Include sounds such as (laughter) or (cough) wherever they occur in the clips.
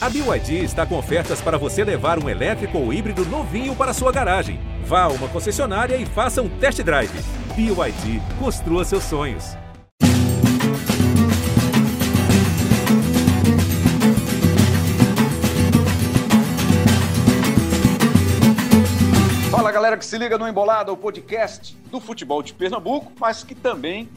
A BYD está com ofertas para você levar um elétrico ou híbrido novinho para sua garagem. Vá a uma concessionária e faça um test drive. BYD, construa seus sonhos. Fala galera que se liga no Embolada, o podcast do futebol de Pernambuco, mas que também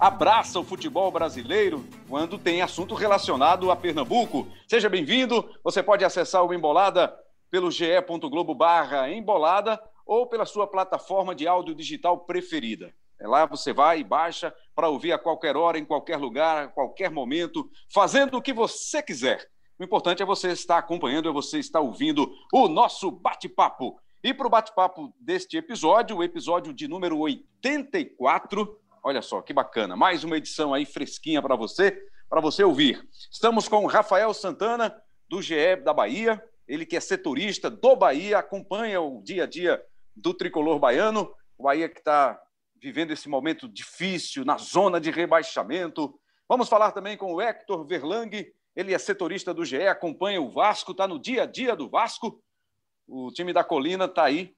abraça o futebol brasileiro quando tem assunto relacionado a Pernambuco. Seja bem-vindo. Você pode acessar o Embolada pelo ge.globo barra embolada ou pela sua plataforma de áudio digital preferida. É lá você vai e baixa para ouvir a qualquer hora, em qualquer lugar, a qualquer momento, fazendo o que você quiser. O importante é você estar acompanhando, é você estar ouvindo o nosso bate-papo. E para o bate-papo deste episódio, o episódio de número 84, Olha só, que bacana. Mais uma edição aí fresquinha para você, para você ouvir. Estamos com o Rafael Santana, do GE da Bahia. Ele que é setorista do Bahia, acompanha o dia a dia do tricolor baiano. O Bahia que está vivendo esse momento difícil na zona de rebaixamento. Vamos falar também com o Hector Verlang. Ele é setorista do GE, acompanha o Vasco, está no dia a dia do Vasco. O time da Colina está aí,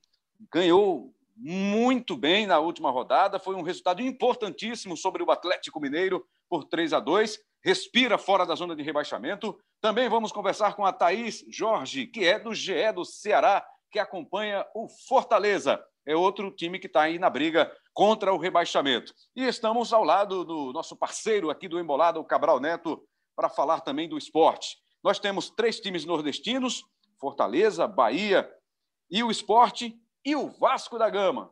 ganhou muito bem na última rodada. Foi um resultado importantíssimo sobre o Atlético Mineiro por 3 a 2. Respira fora da zona de rebaixamento. Também vamos conversar com a Thaís Jorge, que é do GE do Ceará, que acompanha o Fortaleza. É outro time que está aí na briga contra o rebaixamento. E estamos ao lado do nosso parceiro aqui do Embolado, o Cabral Neto, para falar também do esporte. Nós temos três times nordestinos: Fortaleza, Bahia e o esporte e o Vasco da Gama,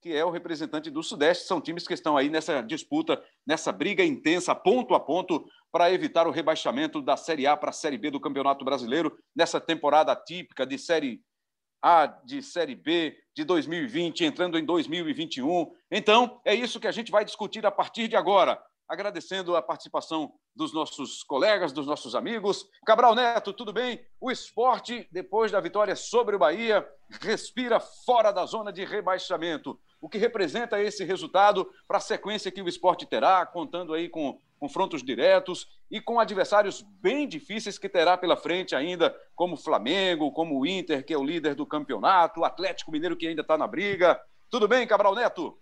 que é o representante do Sudeste. São times que estão aí nessa disputa, nessa briga intensa, ponto a ponto, para evitar o rebaixamento da Série A para a Série B do Campeonato Brasileiro, nessa temporada típica de Série A, de Série B de 2020, entrando em 2021. Então, é isso que a gente vai discutir a partir de agora agradecendo a participação dos nossos colegas, dos nossos amigos. Cabral Neto, tudo bem? O esporte, depois da vitória sobre o Bahia, respira fora da zona de rebaixamento. O que representa esse resultado para a sequência que o esporte terá, contando aí com confrontos diretos e com adversários bem difíceis que terá pela frente ainda, como Flamengo, como o Inter, que é o líder do campeonato, o Atlético Mineiro, que ainda está na briga. Tudo bem, Cabral Neto?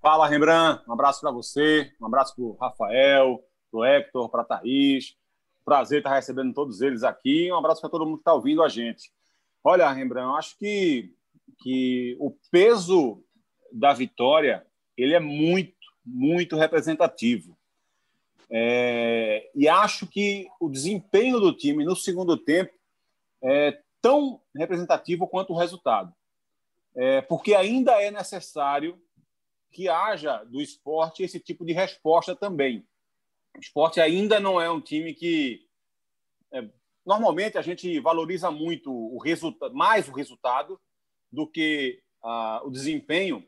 Fala, Rembrandt. Um abraço para você, um abraço para o Rafael, para o Hector, para a Thaís. Prazer estar recebendo todos eles aqui. Um abraço para todo mundo que está ouvindo a gente. Olha, Rembrandt, eu acho que, que o peso da vitória ele é muito, muito representativo. É, e acho que o desempenho do time no segundo tempo é tão representativo quanto o resultado. É, porque ainda é necessário que haja do esporte esse tipo de resposta também. O esporte ainda não é um time que. É, normalmente a gente valoriza muito o resultado, mais o resultado do que o desempenho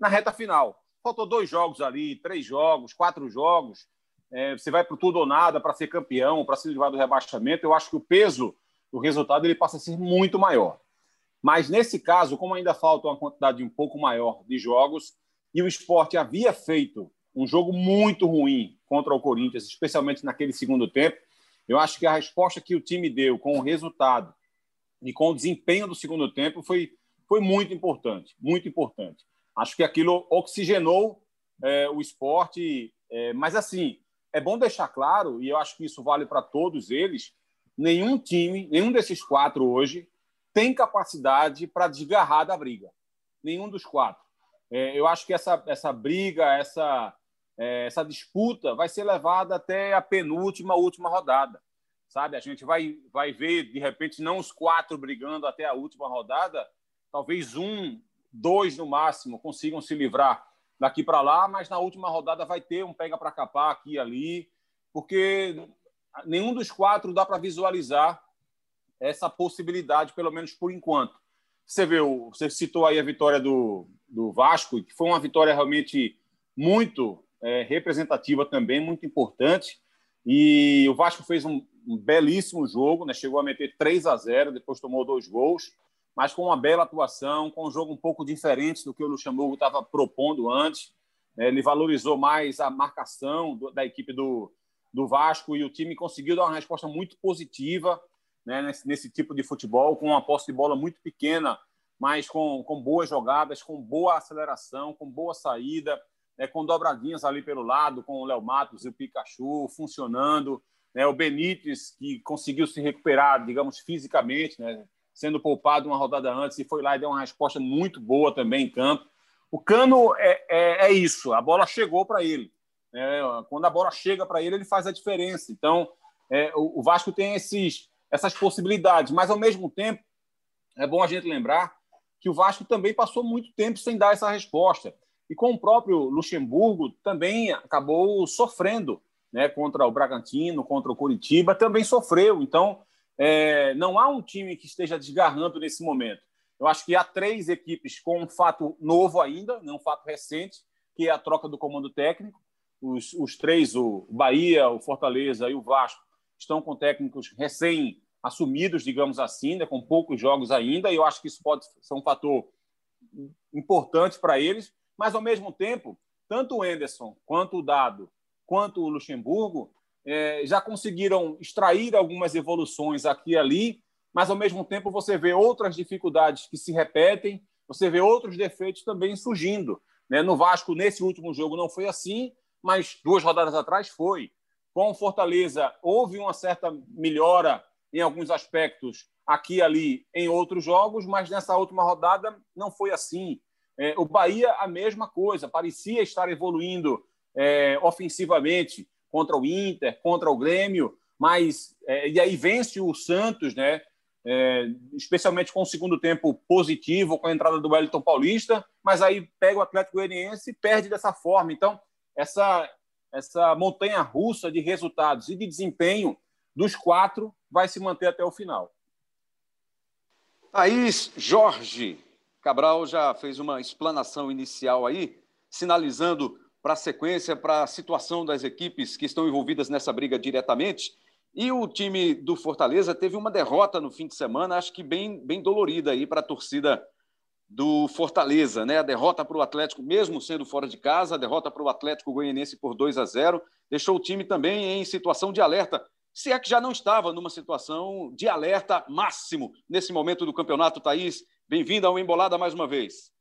na reta final. Faltou dois jogos ali, três jogos, quatro jogos. É, você vai para tudo ou nada para ser campeão, para se livrar do rebaixamento. Eu acho que o peso do resultado ele passa a ser muito maior. Mas nesse caso, como ainda falta uma quantidade um pouco maior de jogos, e o esporte havia feito um jogo muito ruim contra o Corinthians, especialmente naquele segundo tempo. Eu acho que a resposta que o time deu com o resultado e com o desempenho do segundo tempo foi, foi muito importante, muito importante. Acho que aquilo oxigenou é, o esporte, é, mas assim, é bom deixar claro, e eu acho que isso vale para todos eles, nenhum time, nenhum desses quatro hoje tem capacidade para desgarrar da briga. Nenhum dos quatro. É, eu acho que essa, essa briga, essa, é, essa disputa vai ser levada até a penúltima, última rodada. Sabe? A gente vai, vai ver, de repente, não os quatro brigando até a última rodada, talvez um, dois no máximo consigam se livrar daqui para lá, mas na última rodada vai ter um pega para capar aqui e ali, porque nenhum dos quatro dá para visualizar essa possibilidade, pelo menos por enquanto. Você vê, você citou aí a vitória do, do Vasco, que foi uma vitória realmente muito é, representativa também, muito importante. E o Vasco fez um, um, belíssimo jogo, né? chegou a meter 3 a 0, depois tomou dois gols, mas com uma bela atuação, com um jogo um pouco diferente do que o Luxemburgo estava propondo antes. Né? Ele valorizou mais a marcação do, da equipe do, do Vasco e o time conseguiu dar uma resposta muito positiva. Né, nesse, nesse, tipo de futebol, com uma posse de bola muito pequena, mas com, com boas jogadas, com boa aceleração, com boa saída, né, com dobradinhas ali pelo lado, com o Léo Matos e o Pikachu funcionando, né, o Benítez, que conseguiu se recuperar, digamos, fisicamente, né, sendo poupado uma rodada antes, e foi lá e deu uma resposta muito boa também em campo. O Cano é, é, é isso, a bola chegou para ele. Né, quando a bola chega para ele, ele faz a diferença. Então, é, o, o Vasco tem esses essas possibilidades. Mas, ao mesmo tempo, é bom a gente lembrar que o Vasco também passou muito tempo sem dar essa resposta. E com o próprio Luxemburgo também acabou sofrendo né, contra o Bragantino, contra o Curitiba, também sofreu. Então, é, não há um time que esteja desgarrando nesse momento. Eu acho que há três equipes com um fato novo ainda, né, um fato recente, que é a troca do comando técnico. Os, os três, o Bahia, o Fortaleza e o Vasco, estão com técnicos recém assumidos, digamos assim, né, com poucos jogos ainda, e eu acho que isso pode ser um fator importante para eles, mas ao mesmo tempo, tanto o Enderson quanto o Dado, quanto o Luxemburgo é, já conseguiram extrair algumas evoluções aqui e ali, mas ao mesmo tempo você vê outras dificuldades que se repetem, você vê outros defeitos também surgindo. Né? No Vasco, nesse último jogo, não foi assim, mas duas rodadas atrás foi. Com o Fortaleza, houve uma certa melhora em alguns aspectos aqui e ali em outros jogos, mas nessa última rodada não foi assim. É, o Bahia, a mesma coisa, parecia estar evoluindo é, ofensivamente contra o Inter, contra o Grêmio, mas é, e aí vence o Santos, né? É, especialmente com o segundo tempo positivo, com a entrada do Wellington Paulista, mas aí pega o Atlético Goianiense e perde dessa forma. Então, essa essa montanha russa de resultados e de desempenho dos quatro vai se manter até o final. Thaís Jorge Cabral já fez uma explanação inicial aí, sinalizando para a sequência, para a situação das equipes que estão envolvidas nessa briga diretamente. E o time do Fortaleza teve uma derrota no fim de semana, acho que bem, bem dolorida aí para a torcida do Fortaleza, né? A derrota para o Atlético, mesmo sendo fora de casa, a derrota para o Atlético Goianiense por 2 a 0, deixou o time também em situação de alerta, se é que já não estava numa situação de alerta máximo nesse momento do campeonato, Thaís. Bem-vinda ao Embolada mais uma vez.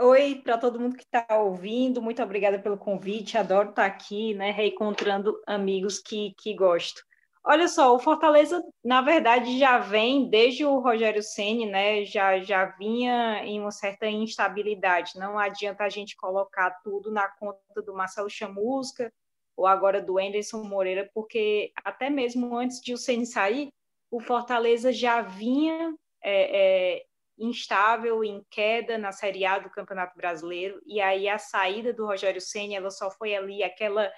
Oi para todo mundo que está ouvindo, muito obrigada pelo convite, adoro estar aqui, né, reencontrando amigos que, que gosto. Olha só, o Fortaleza, na verdade, já vem desde o Rogério Ceni, né? Já, já vinha em uma certa instabilidade. Não adianta a gente colocar tudo na conta do Marcelo Chamusca ou agora do Anderson Moreira, porque até mesmo antes de o Ceni sair, o Fortaleza já vinha é, é, instável, em queda na Série A do Campeonato Brasileiro. E aí a saída do Rogério Ceni, ela só foi ali aquela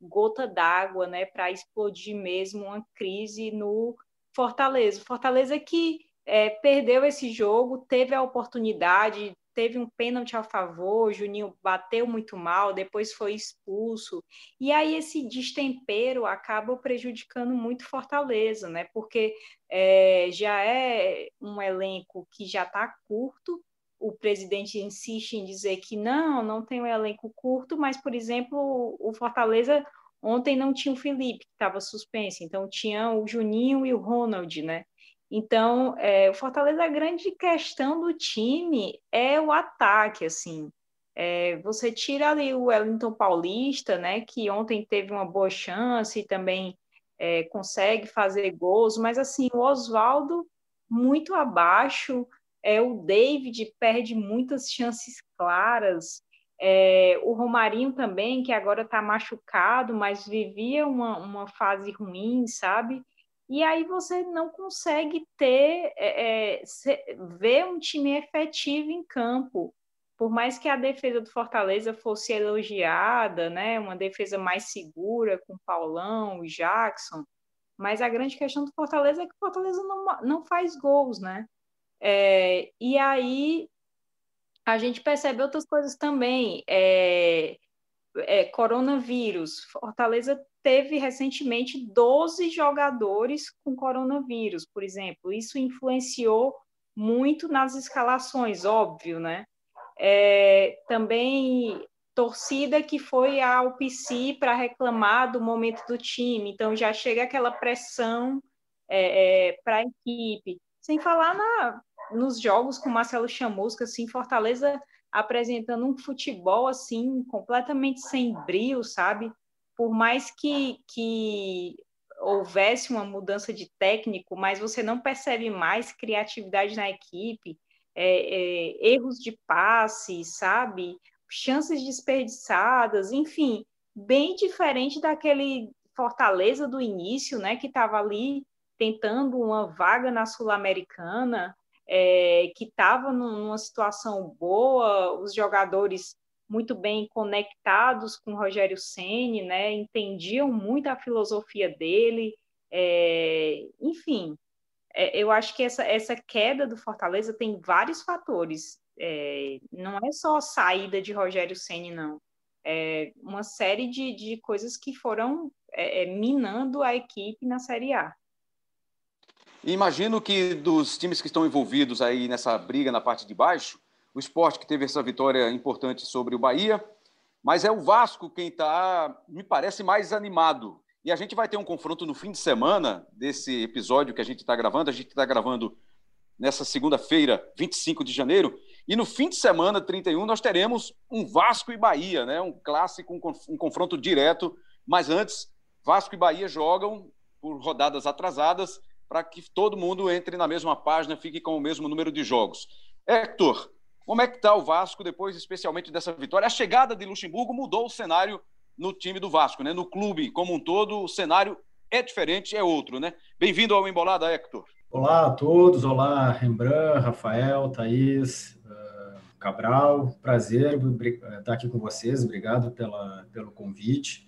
gota d'água, né, para explodir mesmo uma crise no Fortaleza. Fortaleza que é, perdeu esse jogo, teve a oportunidade, teve um pênalti a favor, Juninho bateu muito mal, depois foi expulso. E aí esse destempero acaba prejudicando muito Fortaleza, né? Porque é, já é um elenco que já está curto. O presidente insiste em dizer que não, não tem um elenco curto, mas, por exemplo, o Fortaleza ontem não tinha o Felipe, que estava suspenso, então tinha o Juninho e o Ronald, né? Então, é, o Fortaleza, a grande questão do time é o ataque, assim. É, você tira ali o Wellington Paulista, né, que ontem teve uma boa chance e também é, consegue fazer gols, mas assim, o Oswaldo muito abaixo, é, o David perde muitas chances claras, é, o Romarinho também, que agora está machucado, mas vivia uma, uma fase ruim, sabe? E aí você não consegue ter é, é, ver um time efetivo em campo. Por mais que a defesa do Fortaleza fosse elogiada, né, uma defesa mais segura com Paulão, Jackson, mas a grande questão do Fortaleza é que o Fortaleza não, não faz gols, né? É, e aí a gente percebe outras coisas também. É, é, coronavírus. Fortaleza teve recentemente 12 jogadores com coronavírus, por exemplo. Isso influenciou muito nas escalações, óbvio, né? É, também torcida que foi ao PC para reclamar do momento do time, então já chega aquela pressão é, é, para a equipe. Sem falar na, nos jogos com Marcelo Chamusca, assim, Fortaleza apresentando um futebol assim completamente sem brilho, sabe? Por mais que, que houvesse uma mudança de técnico, mas você não percebe mais criatividade na equipe, é, é, erros de passe, sabe? Chances desperdiçadas, enfim, bem diferente daquele Fortaleza do início, né? Que estava ali tentando uma vaga na Sul-Americana, é, que estava numa situação boa, os jogadores muito bem conectados com o Rogério Ceni, né? Entendiam muito a filosofia dele, é, enfim. É, eu acho que essa, essa queda do Fortaleza tem vários fatores. É, não é só a saída de Rogério Ceni, não. É uma série de, de coisas que foram é, é, minando a equipe na Série A. Imagino que dos times que estão envolvidos aí nessa briga na parte de baixo, o esporte que teve essa vitória importante sobre o Bahia, mas é o Vasco quem está, me parece, mais animado. E a gente vai ter um confronto no fim de semana desse episódio que a gente está gravando. A gente está gravando nessa segunda-feira, 25 de janeiro. E no fim de semana, 31, nós teremos um Vasco e Bahia, né? um clássico, um confronto direto. Mas antes, Vasco e Bahia jogam por rodadas atrasadas para que todo mundo entre na mesma página, fique com o mesmo número de jogos. Hector, como é que está o Vasco depois, especialmente dessa vitória? A chegada de Luxemburgo mudou o cenário no time do Vasco, né? No clube como um todo, o cenário é diferente, é outro, né? Bem-vindo ao Embolada, Hector. Olá a todos, olá Rembrandt, Rafael, Thaís, uh, Cabral, prazer estar aqui com vocês, obrigado pela, pelo convite.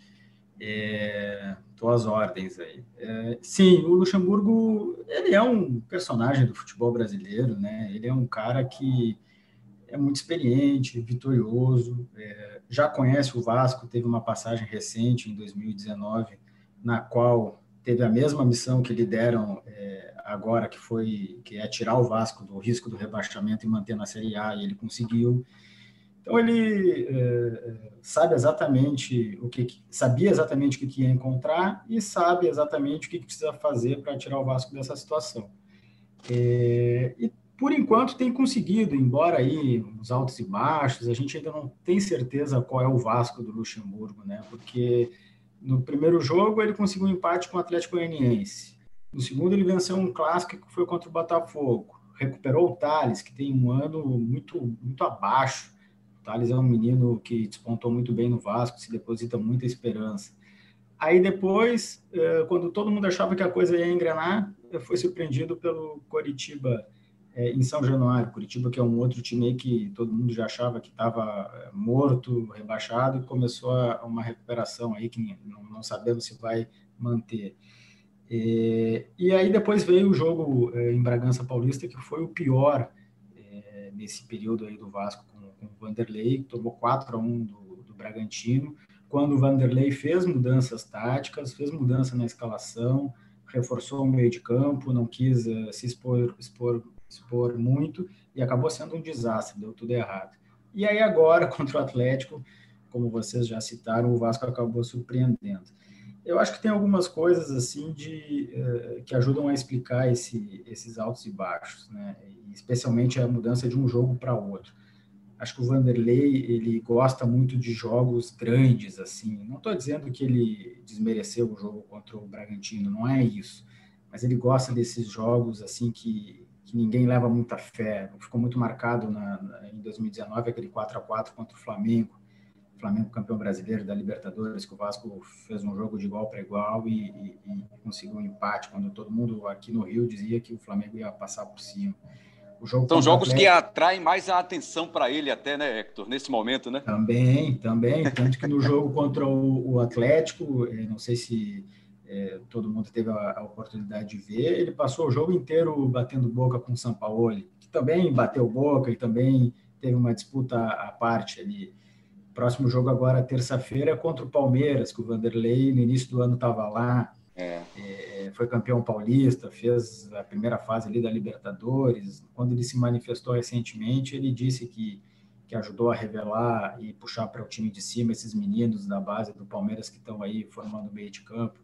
Estou é, às ordens aí. É, sim, o Luxemburgo ele é um personagem do futebol brasileiro, né? Ele é um cara que é muito experiente, vitorioso, é, já conhece o Vasco, teve uma passagem recente em 2019 na qual teve a mesma missão que lhe deram é, agora, que foi que é tirar o Vasco do risco do rebaixamento e manter na Série A, e ele conseguiu. Então ele é, sabe exatamente o que sabia exatamente o que ia encontrar e sabe exatamente o que precisa fazer para tirar o Vasco dessa situação. É, e por enquanto tem conseguido, embora aí os altos e baixos, a gente ainda não tem certeza qual é o Vasco do Luxemburgo, né? Porque no primeiro jogo ele conseguiu um empate com o Atlético Goianiense. No segundo ele venceu um clássico que foi contra o Botafogo. Recuperou o Thales, que tem um ano muito muito abaixo Thales é um menino que despontou muito bem no Vasco, se deposita muita esperança. Aí depois, eh, quando todo mundo achava que a coisa ia engrenar, foi surpreendido pelo Coritiba eh, em São Januário. Curitiba, que é um outro time que todo mundo já achava que estava eh, morto, rebaixado, e começou uma recuperação aí que não sabemos se vai manter. E aí depois veio o jogo em Bragança Paulista, que foi o pior nesse período aí do Vasco com o Vanderlei, tomou 4 a 1 do, do Bragantino. Quando o Vanderlei fez mudanças táticas, fez mudança na escalação, reforçou o meio de campo, não quis uh, se expor, expor, expor muito e acabou sendo um desastre, deu tudo errado. E aí agora, (laughs) contra o Atlético, como vocês já citaram, o Vasco acabou surpreendendo. Eu acho que tem algumas coisas assim de uh, que ajudam a explicar esse, esses altos e baixos, né? Especialmente a mudança de um jogo para outro. Acho que o Vanderlei ele gosta muito de jogos grandes assim. Não estou dizendo que ele desmereceu o jogo contra o Bragantino, não é isso. Mas ele gosta desses jogos assim que, que ninguém leva muita fé. Ficou muito marcado na, na, em 2019 aquele 4 a 4 contra o Flamengo. Flamengo campeão brasileiro da Libertadores, que o Vasco fez um jogo de igual para igual e, e, e conseguiu um empate, quando todo mundo aqui no Rio dizia que o Flamengo ia passar por cima. Jogo São jogos Atlético. que atraem mais a atenção para ele até, né, Hector, nesse momento, né? Também, também. Tanto que no jogo contra o, Atlético, eh, não sei se é, todo mundo teve a, a, oportunidade de ver, ele passou o jogo inteiro batendo boca com o Sampaoli, que também bateu boca e também teve uma disputa à parte ali. Próximo jogo agora, terça-feira, contra o Palmeiras, que o Vanderlei no início do ano estava lá, é. É, foi campeão paulista, fez a primeira fase ali da Libertadores. Quando ele se manifestou recentemente, ele disse que, que ajudou a revelar e puxar para o time de cima esses meninos da base do Palmeiras que estão aí formando meio de campo.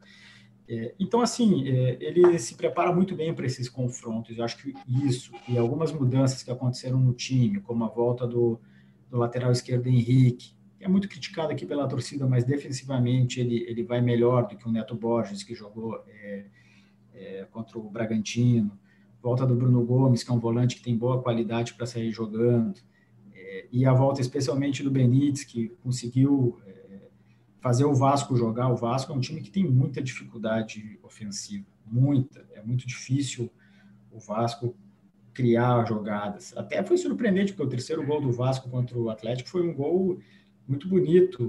É, então, assim, é, ele se prepara muito bem para esses confrontos. Eu acho que isso e algumas mudanças que aconteceram no time, como a volta do, do lateral esquerdo Henrique, que é muito criticado aqui pela torcida, mas defensivamente ele, ele vai melhor do que o Neto Borges, que jogou é, é contra o Bragantino. Volta do Bruno Gomes, que é um volante que tem boa qualidade para sair jogando. É, e a volta especialmente do Benítez, que conseguiu fazer o Vasco jogar. O Vasco é um time que tem muita dificuldade ofensiva, muita. É muito difícil o Vasco criar jogadas. Até foi surpreendente, porque o terceiro gol do Vasco contra o Atlético foi um gol muito bonito,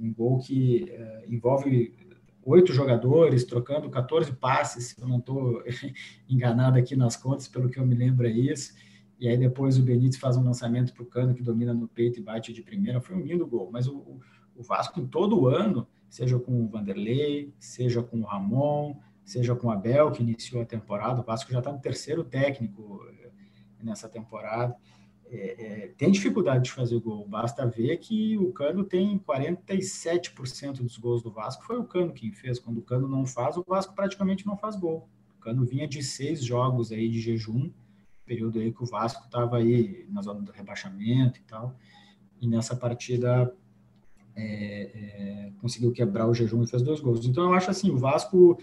um gol que uh, envolve oito jogadores trocando 14 passes, se eu não estou (laughs) enganado aqui nas contas, pelo que eu me lembro é isso. E aí depois o Benítez faz um lançamento para o Cano, que domina no peito e bate de primeira. Foi um lindo gol, mas o, o Vasco todo ano, seja com o Vanderlei, seja com o Ramon, seja com o Abel, que iniciou a temporada, o Vasco já está no terceiro técnico eh, nessa temporada, é, é, tem dificuldade de fazer gol. Basta ver que o Cano tem 47% dos gols do Vasco, foi o Cano quem fez. Quando o Cano não faz, o Vasco praticamente não faz gol. O Cano vinha de seis jogos aí de jejum, período aí que o Vasco estava aí na zona do rebaixamento e tal, e nessa partida é, é, conseguiu quebrar o jejum e fez dois gols. Então eu acho assim, o Vasco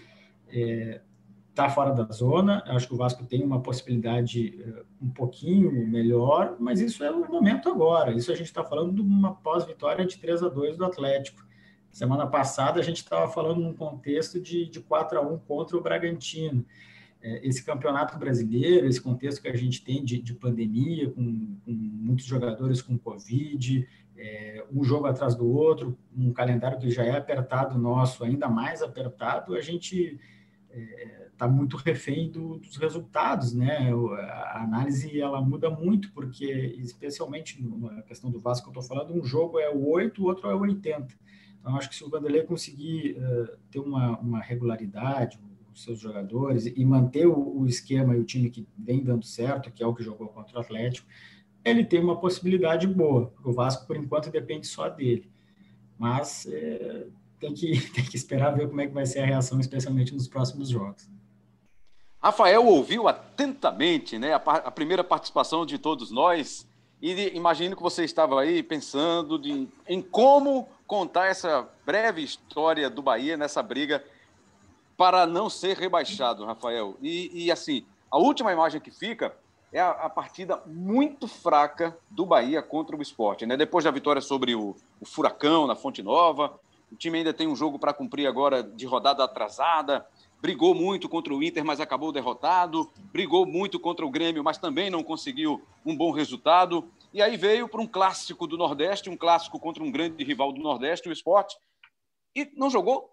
está fora da zona, acho que o Vasco tem uma possibilidade é, um pouquinho melhor, mas isso é o momento agora. Isso a gente está falando de uma pós-vitória de 3 a 2 do Atlético. Semana passada a gente estava falando num contexto de, de 4 a 1 contra o Bragantino é, esse campeonato brasileiro, esse contexto que a gente tem de, de pandemia, com, com, muitos jogadores com Covid, é, um jogo atrás do outro, um calendário que já é apertado nosso, ainda mais apertado, a gente está é, muito refém do, dos resultados, né? A análise ela muda muito, porque, especialmente na questão do Vasco que eu estou falando, um jogo é o 8, o outro é o 80. Então, acho que se o Vanderlei conseguir uh, ter uma, uma regularidade, os seus jogadores, e manter o, o esquema e o time que vem dando certo, que é o que jogou contra o Atlético, ele tem uma possibilidade boa. O Vasco, por enquanto, depende só dele. Mas é, tem, que, (laughs) tem que esperar ver como é que vai ser a reação, especialmente nos próximos jogos. Rafael ouviu atentamente né, a, a primeira participação de todos nós e imagino que você estava aí pensando de, em como contar essa breve história do Bahia nessa briga para não ser rebaixado, Rafael. E, e assim, a última imagem que fica é a, a, partida muito fraca do Bahia contra o esporte. Né? Depois da vitória sobre o, o Furacão na Fonte Nova, o time ainda tem um jogo para cumprir agora de rodada atrasada. Brigou muito contra o Inter, mas acabou derrotado. Brigou muito contra o Grêmio, mas também não conseguiu um bom resultado. E aí veio para um clássico do Nordeste, um clássico contra um grande rival do Nordeste, o esporte. E não jogou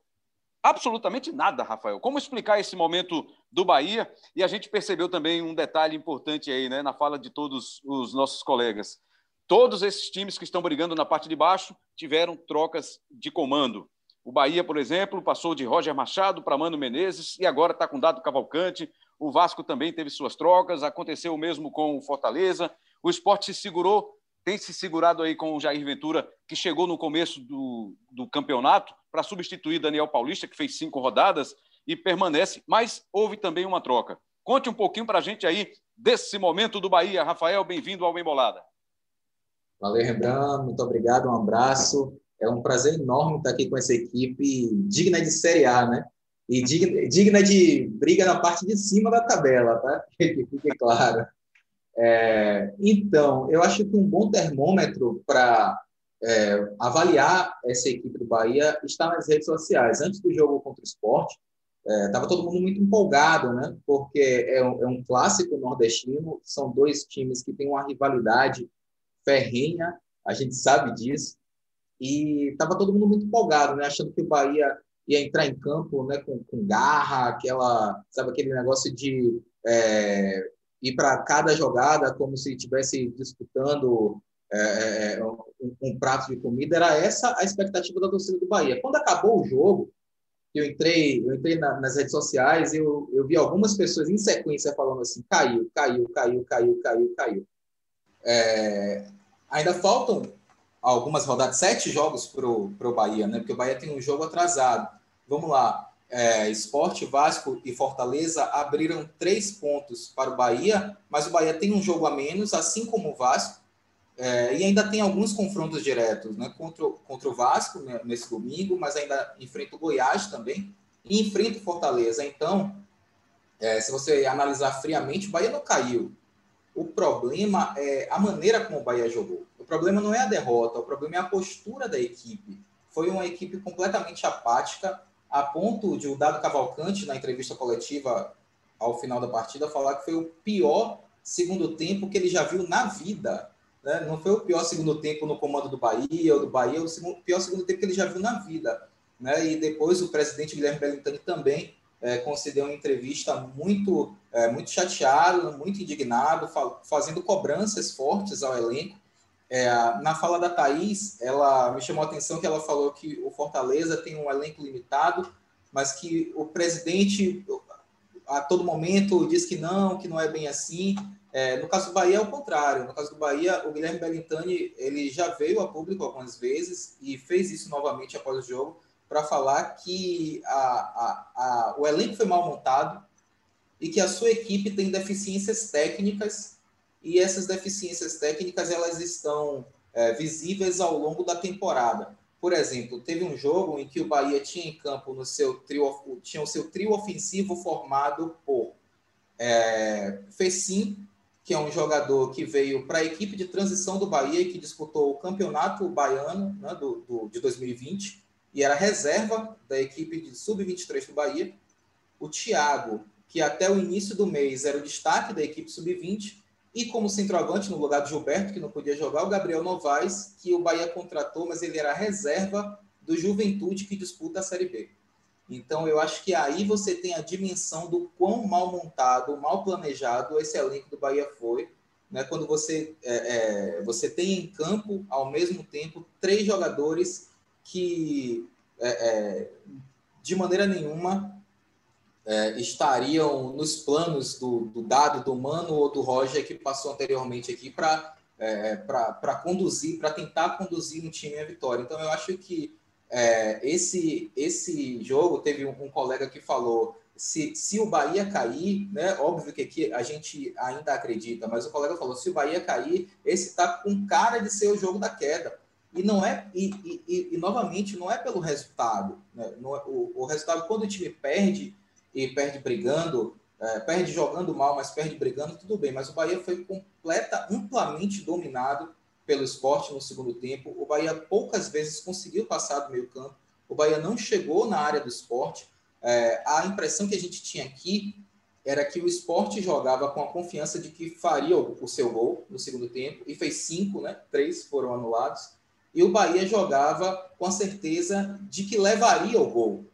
absolutamente nada, Rafael. Como explicar esse momento do Bahia? E a gente percebeu também um detalhe importante aí, né, na fala de todos os nossos colegas. Todos esses times que estão brigando na parte de baixo tiveram trocas de comando. O Bahia, por exemplo, passou de Roger Machado para Mano Menezes e agora está com Dado Cavalcante. O Vasco também teve suas trocas, aconteceu o mesmo com o Fortaleza. O esporte se segurou tem se segurado aí com o Jair Ventura, que chegou no começo do, do campeonato para substituir Daniel Paulista, que fez cinco rodadas e permanece, mas houve também uma troca. Conte um pouquinho para a gente aí desse momento do Bahia. Rafael, bem-vindo ao Embolada. Valeu, Rembrandt, muito obrigado, um abraço. É um prazer enorme estar aqui com essa equipe digna de Série A, né? E digna, digna de briga na parte de cima da tabela, tá? (laughs) Que fique claro. É, então, eu acho que um bom termômetro para é, avaliar essa equipe do Bahia está nas redes sociais. Antes do jogo contra o esporte, estava é, todo mundo muito empolgado, né? porque é é um, clássico nordestino, são dois times que têm uma rivalidade ferrenha, a gente sabe disso, e estava todo mundo muito empolgado, né? achando que o Bahia ia entrar em campo né? com, com garra, aquela, sabe, aquele negócio de é, ir para cada jogada como se estivesse disputando é, é, é, um, um, prato de comida. Era essa a expectativa da torcida do Bahia. Quando acabou o jogo, eu entrei, eu entrei na, nas redes sociais eu, eu vi algumas pessoas em sequência falando assim: caiu, caiu, caiu, caiu, caiu, caiu. É, ainda faltam algumas rodadas, sete jogos para o Bahia, né? porque o Bahia tem um jogo atrasado. Vamos lá. é, Esporte, Vasco e Fortaleza abriram três pontos para o Bahia, mas o Bahia tem um jogo a menos, assim como o Vasco, é, e ainda tem alguns confrontos diretos né, contra, contra o Vasco né, nesse domingo, mas ainda enfrenta o Goiás também, e enfrenta o Fortaleza. Então, é, se você analisar friamente, o Bahia não caiu. O problema é a maneira como o Bahia jogou. O problema não é a derrota, o problema é a postura da equipe. Foi uma equipe completamente apática, a ponto de o Dado Cavalcante, na entrevista coletiva ao final da partida, falar que foi o pior segundo tempo que ele já viu na vida. Né? Não foi o pior segundo tempo no comando do Bahia ou do Bahia, o pior segundo tempo que ele já viu na vida. Né? E depois o presidente Guilherme Bellintani também é, concedeu uma entrevista muito, é, muito chateado, muito indignado, fazendo cobranças fortes ao elenco. É, na fala da Thaís, ela me chamou a atenção que ela falou que o Fortaleza tem um elenco limitado, mas que o presidente a todo momento diz que não, que não é bem assim. É, no caso do Bahia é o contrário. No caso do Bahia, o Guilherme Bellintani ele já veio a público algumas vezes e fez isso novamente após o jogo para falar que a, a, a, o elenco foi mal montado e que a sua equipe tem deficiências técnicas e essas deficiências técnicas elas estão é, visíveis ao longo da temporada. Por exemplo, teve um jogo em que o Bahia tinha em campo no seu trio, tinha o seu trio ofensivo formado por é, Fecim, que é um jogador que veio para a equipe de transição do Bahia e que disputou o campeonato baiano né, do, do, de 2020 e era reserva da equipe de sub-23 do Bahia. O Thiago, que até o início do mês era o destaque da equipe sub-20, e como centroavante, no lugar do Gilberto, que não podia jogar, o Gabriel Novaes, que o Bahia contratou, mas ele era reserva do Juventude que disputa a Série B. Então, eu acho que aí você tem a dimensão do quão mal montado, mal planejado esse elenco do Bahia foi. Né? Quando você, é, é, você tem em campo, ao mesmo tempo, três jogadores que, é, é de maneira nenhuma, é, estariam nos planos do, do, Dado, do Mano ou do Roger que passou anteriormente aqui para é, para conduzir, para tentar conduzir um time à vitória. Então eu acho que é, esse esse jogo teve um, um, colega que falou se, se o Bahia cair, né? Óbvio que aqui a gente ainda acredita, mas o colega falou se o Bahia cair, esse está com cara de ser o jogo da queda. E não é e, e, e novamente não é pelo resultado. Né? É, o, o resultado quando o time perde e perde brigando, é, perde jogando mal, mas perde brigando, tudo bem. Mas o Bahia foi completa, amplamente dominado pelo esporte no segundo tempo. O Bahia poucas vezes conseguiu passar do meio campo. O Bahia não chegou na área do esporte. É, a impressão que a gente tinha aqui era que o esporte jogava com a confiança de que faria o, o seu gol no segundo tempo, e fez cinco, né? Três foram anulados. E o Bahia jogava com a certeza de que levaria o gol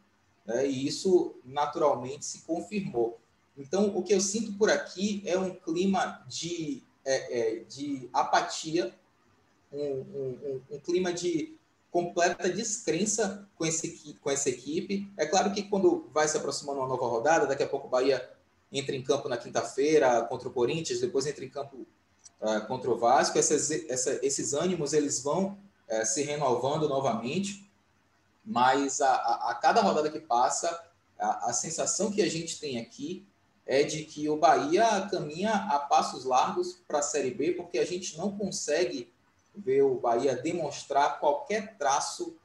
né? e isso naturalmente se confirmou. Então, o que eu sinto por aqui é um clima de, é, é, de apatia, um, um, um, clima de completa descrença com, esse, com essa equipe. É claro que quando vai se aproximando uma nova rodada, daqui a pouco o Bahia entra em campo na quinta-feira contra o Corinthians, depois entra em campo uh, contra o Vasco, essas, essa, esses ânimos eles vão uh, se renovando novamente mas a, a, a cada rodada que passa, a, a, sensação que a gente tem aqui é de que o Bahia caminha a passos largos para a Série B, porque a gente não consegue ver o Bahia demonstrar qualquer traço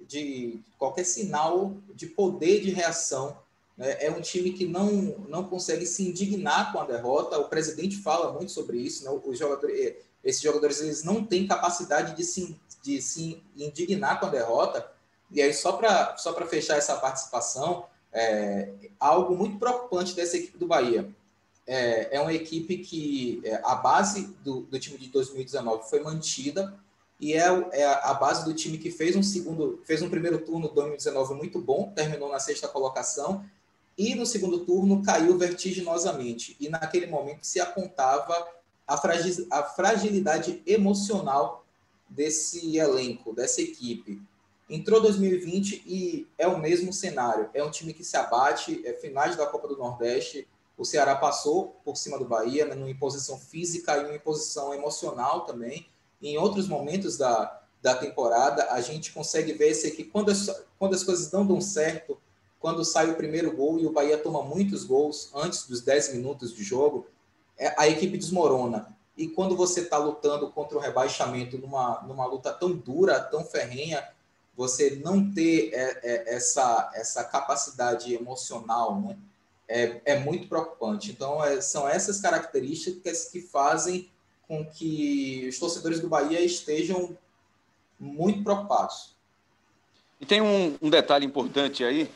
de qualquer sinal de poder de reação. Né? É um time que não, não consegue se indignar com a derrota. O presidente fala muito sobre isso. Né? Os jogadores, eh, esses jogadores eles não têm capacidade de se, de se indignar com a derrota e aí, só para só fechar essa participação, é, algo muito preocupante dessa equipe do Bahia. É, é uma equipe que é, a base do, do time de 2019 foi mantida e é, é a base do time que fez um segundo, fez um primeiro turno de 2019 muito bom, terminou na sexta colocação e no segundo turno caiu vertiginosamente. E naquele momento se apontava a, fragil, a fragilidade emocional desse elenco, dessa equipe. Entrou 2020 e é o mesmo cenário. É um time que se abate, é finais da Copa do Nordeste. O Ceará passou por cima do Bahia, né, numa imposição física e uma imposição emocional também. em outros momentos da, da temporada, a gente consegue ver esse aqui, quando as, quando as coisas não dão certo, quando sai o primeiro gol e o Bahia toma muitos gols antes dos 10 minutos de jogo, a equipe desmorona. E quando você está lutando contra o rebaixamento numa, numa luta tão dura, tão ferrenha, você não ter é, é, essa, essa capacidade emocional, né? É, é muito preocupante. Então, é, são essas características que fazem com que os torcedores do Bahia estejam muito preocupados. E tem um, um detalhe importante aí,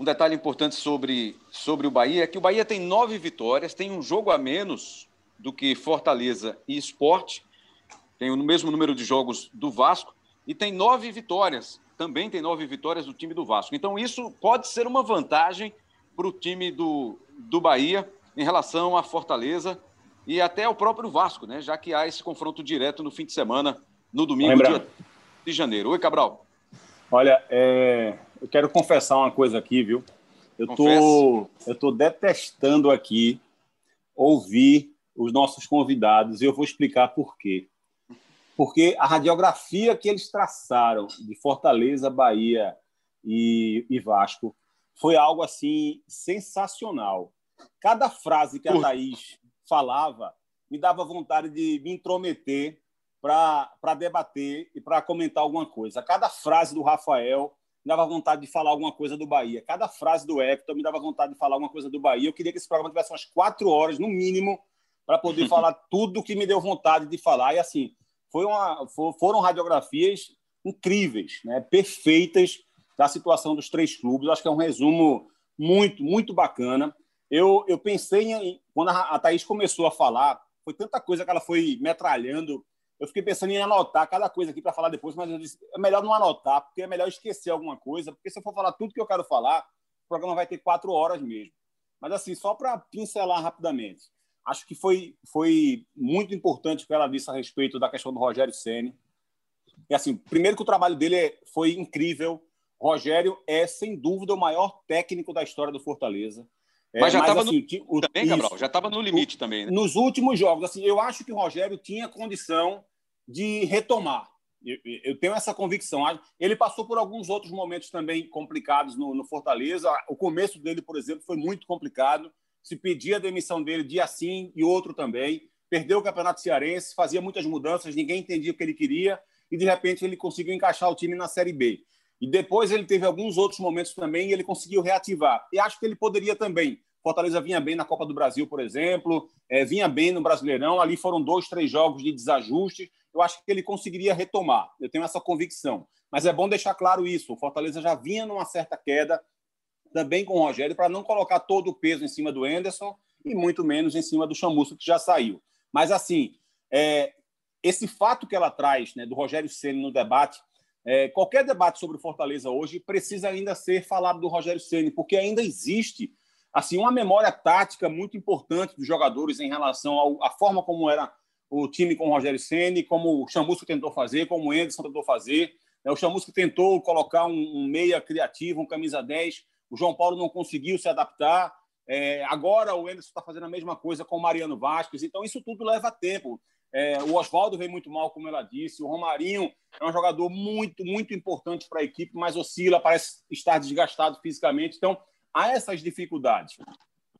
um detalhe importante sobre, sobre o Bahia, é que o Bahia tem nove vitórias, tem um jogo a menos do que Fortaleza e Esporte, tem o mesmo número de jogos do Vasco, e tem nove vitórias, também tem nove vitórias do time do Vasco. Então, isso pode ser uma vantagem para o time do, do Bahia em relação à Fortaleza e até ao próprio Vasco, né? Já que há esse confronto direto no fim de semana, no domingo, dia de janeiro. Oi, Cabral. Olha, é... eu quero confessar uma coisa aqui, viu? Eu tô, eu tô detestando aqui ouvir os nossos convidados e eu vou explicar por quê. Porque a radiografia que eles traçaram de Fortaleza, Bahia e, e Vasco foi algo assim sensacional. Cada frase que a Thaís falava me dava vontade de me intrometer para debater e para comentar alguma coisa. Cada frase do Rafael me dava vontade de falar alguma coisa do Bahia. Cada frase do Hector me dava vontade de falar alguma coisa do Bahia. Eu queria que esse programa tivesse umas quatro horas, no mínimo, para poder (laughs) falar tudo que me deu vontade de falar. E assim, foi uma, foram radiografias incríveis, né? perfeitas da situação dos três clubes. Eu acho que é um resumo muito, muito bacana. Eu, eu pensei em. Quando a, a Thaís começou a falar, foi tanta coisa que ela foi metralhando. Eu fiquei pensando em anotar cada coisa aqui para falar depois, mas eu disse, é melhor não anotar, porque é melhor esquecer alguma coisa, porque se eu for falar tudo que eu quero falar, o programa vai ter quatro horas mesmo. Mas, assim, só para pincelar rapidamente acho que foi, foi muito importante o que ela disse a respeito da questão do Rogério Ceni. E assim, primeiro que o trabalho dele é, foi incrível. Rogério é sem dúvida o maior técnico da história do Fortaleza. É, mas já estava assim, no... também, Cabral, já estava no limite também. Né? Nos últimos jogos, assim, eu acho que o Rogério tinha condição de retomar. Eu, tenho essa convicção. Ele passou por alguns outros momentos também complicados no, no Fortaleza. O começo dele, por exemplo, foi muito complicado se pedia a demissão dele dia sim e outro também. Perdeu o Campeonato Cearense, fazia muitas mudanças, ninguém entendia o que ele queria e de repente ele conseguiu encaixar o time na Série B. E depois ele teve alguns outros momentos também e ele conseguiu reativar. E acho que ele poderia também. Fortaleza vinha bem na Copa do Brasil, por exemplo, é, vinha bem no Brasileirão. Ali foram dois, três jogos de desajuste. Eu acho que ele conseguiria retomar. Eu tenho essa convicção. Mas é bom deixar claro isso. O Fortaleza já vinha numa certa queda, também com o Rogério, para não colocar todo o peso em cima do Anderson e muito menos em cima do Chamusco, que já saiu. Mas, assim, é, esse fato que ela traz né, do Rogério Ceni no debate, é, qualquer debate sobre o Fortaleza hoje precisa ainda ser falado do Rogério Ceni, porque ainda existe assim uma memória tática muito importante dos jogadores em relação à forma como era o time com o Rogério Ceni, como o Chamusco tentou fazer, como o Anderson tentou fazer. Né, o Chamusco tentou colocar um, um meia criativo, um camisa 10, o João Paulo não conseguiu se adaptar. É, agora o Anderson está fazendo a mesma coisa com o Mariano Vasquez. Então, isso tudo leva tempo. É, o Oswaldo vem muito mal, como ela disse. O Romarinho é um jogador muito, muito importante para a equipe, mas oscila, parece estar desgastado fisicamente. Então, há essas dificuldades.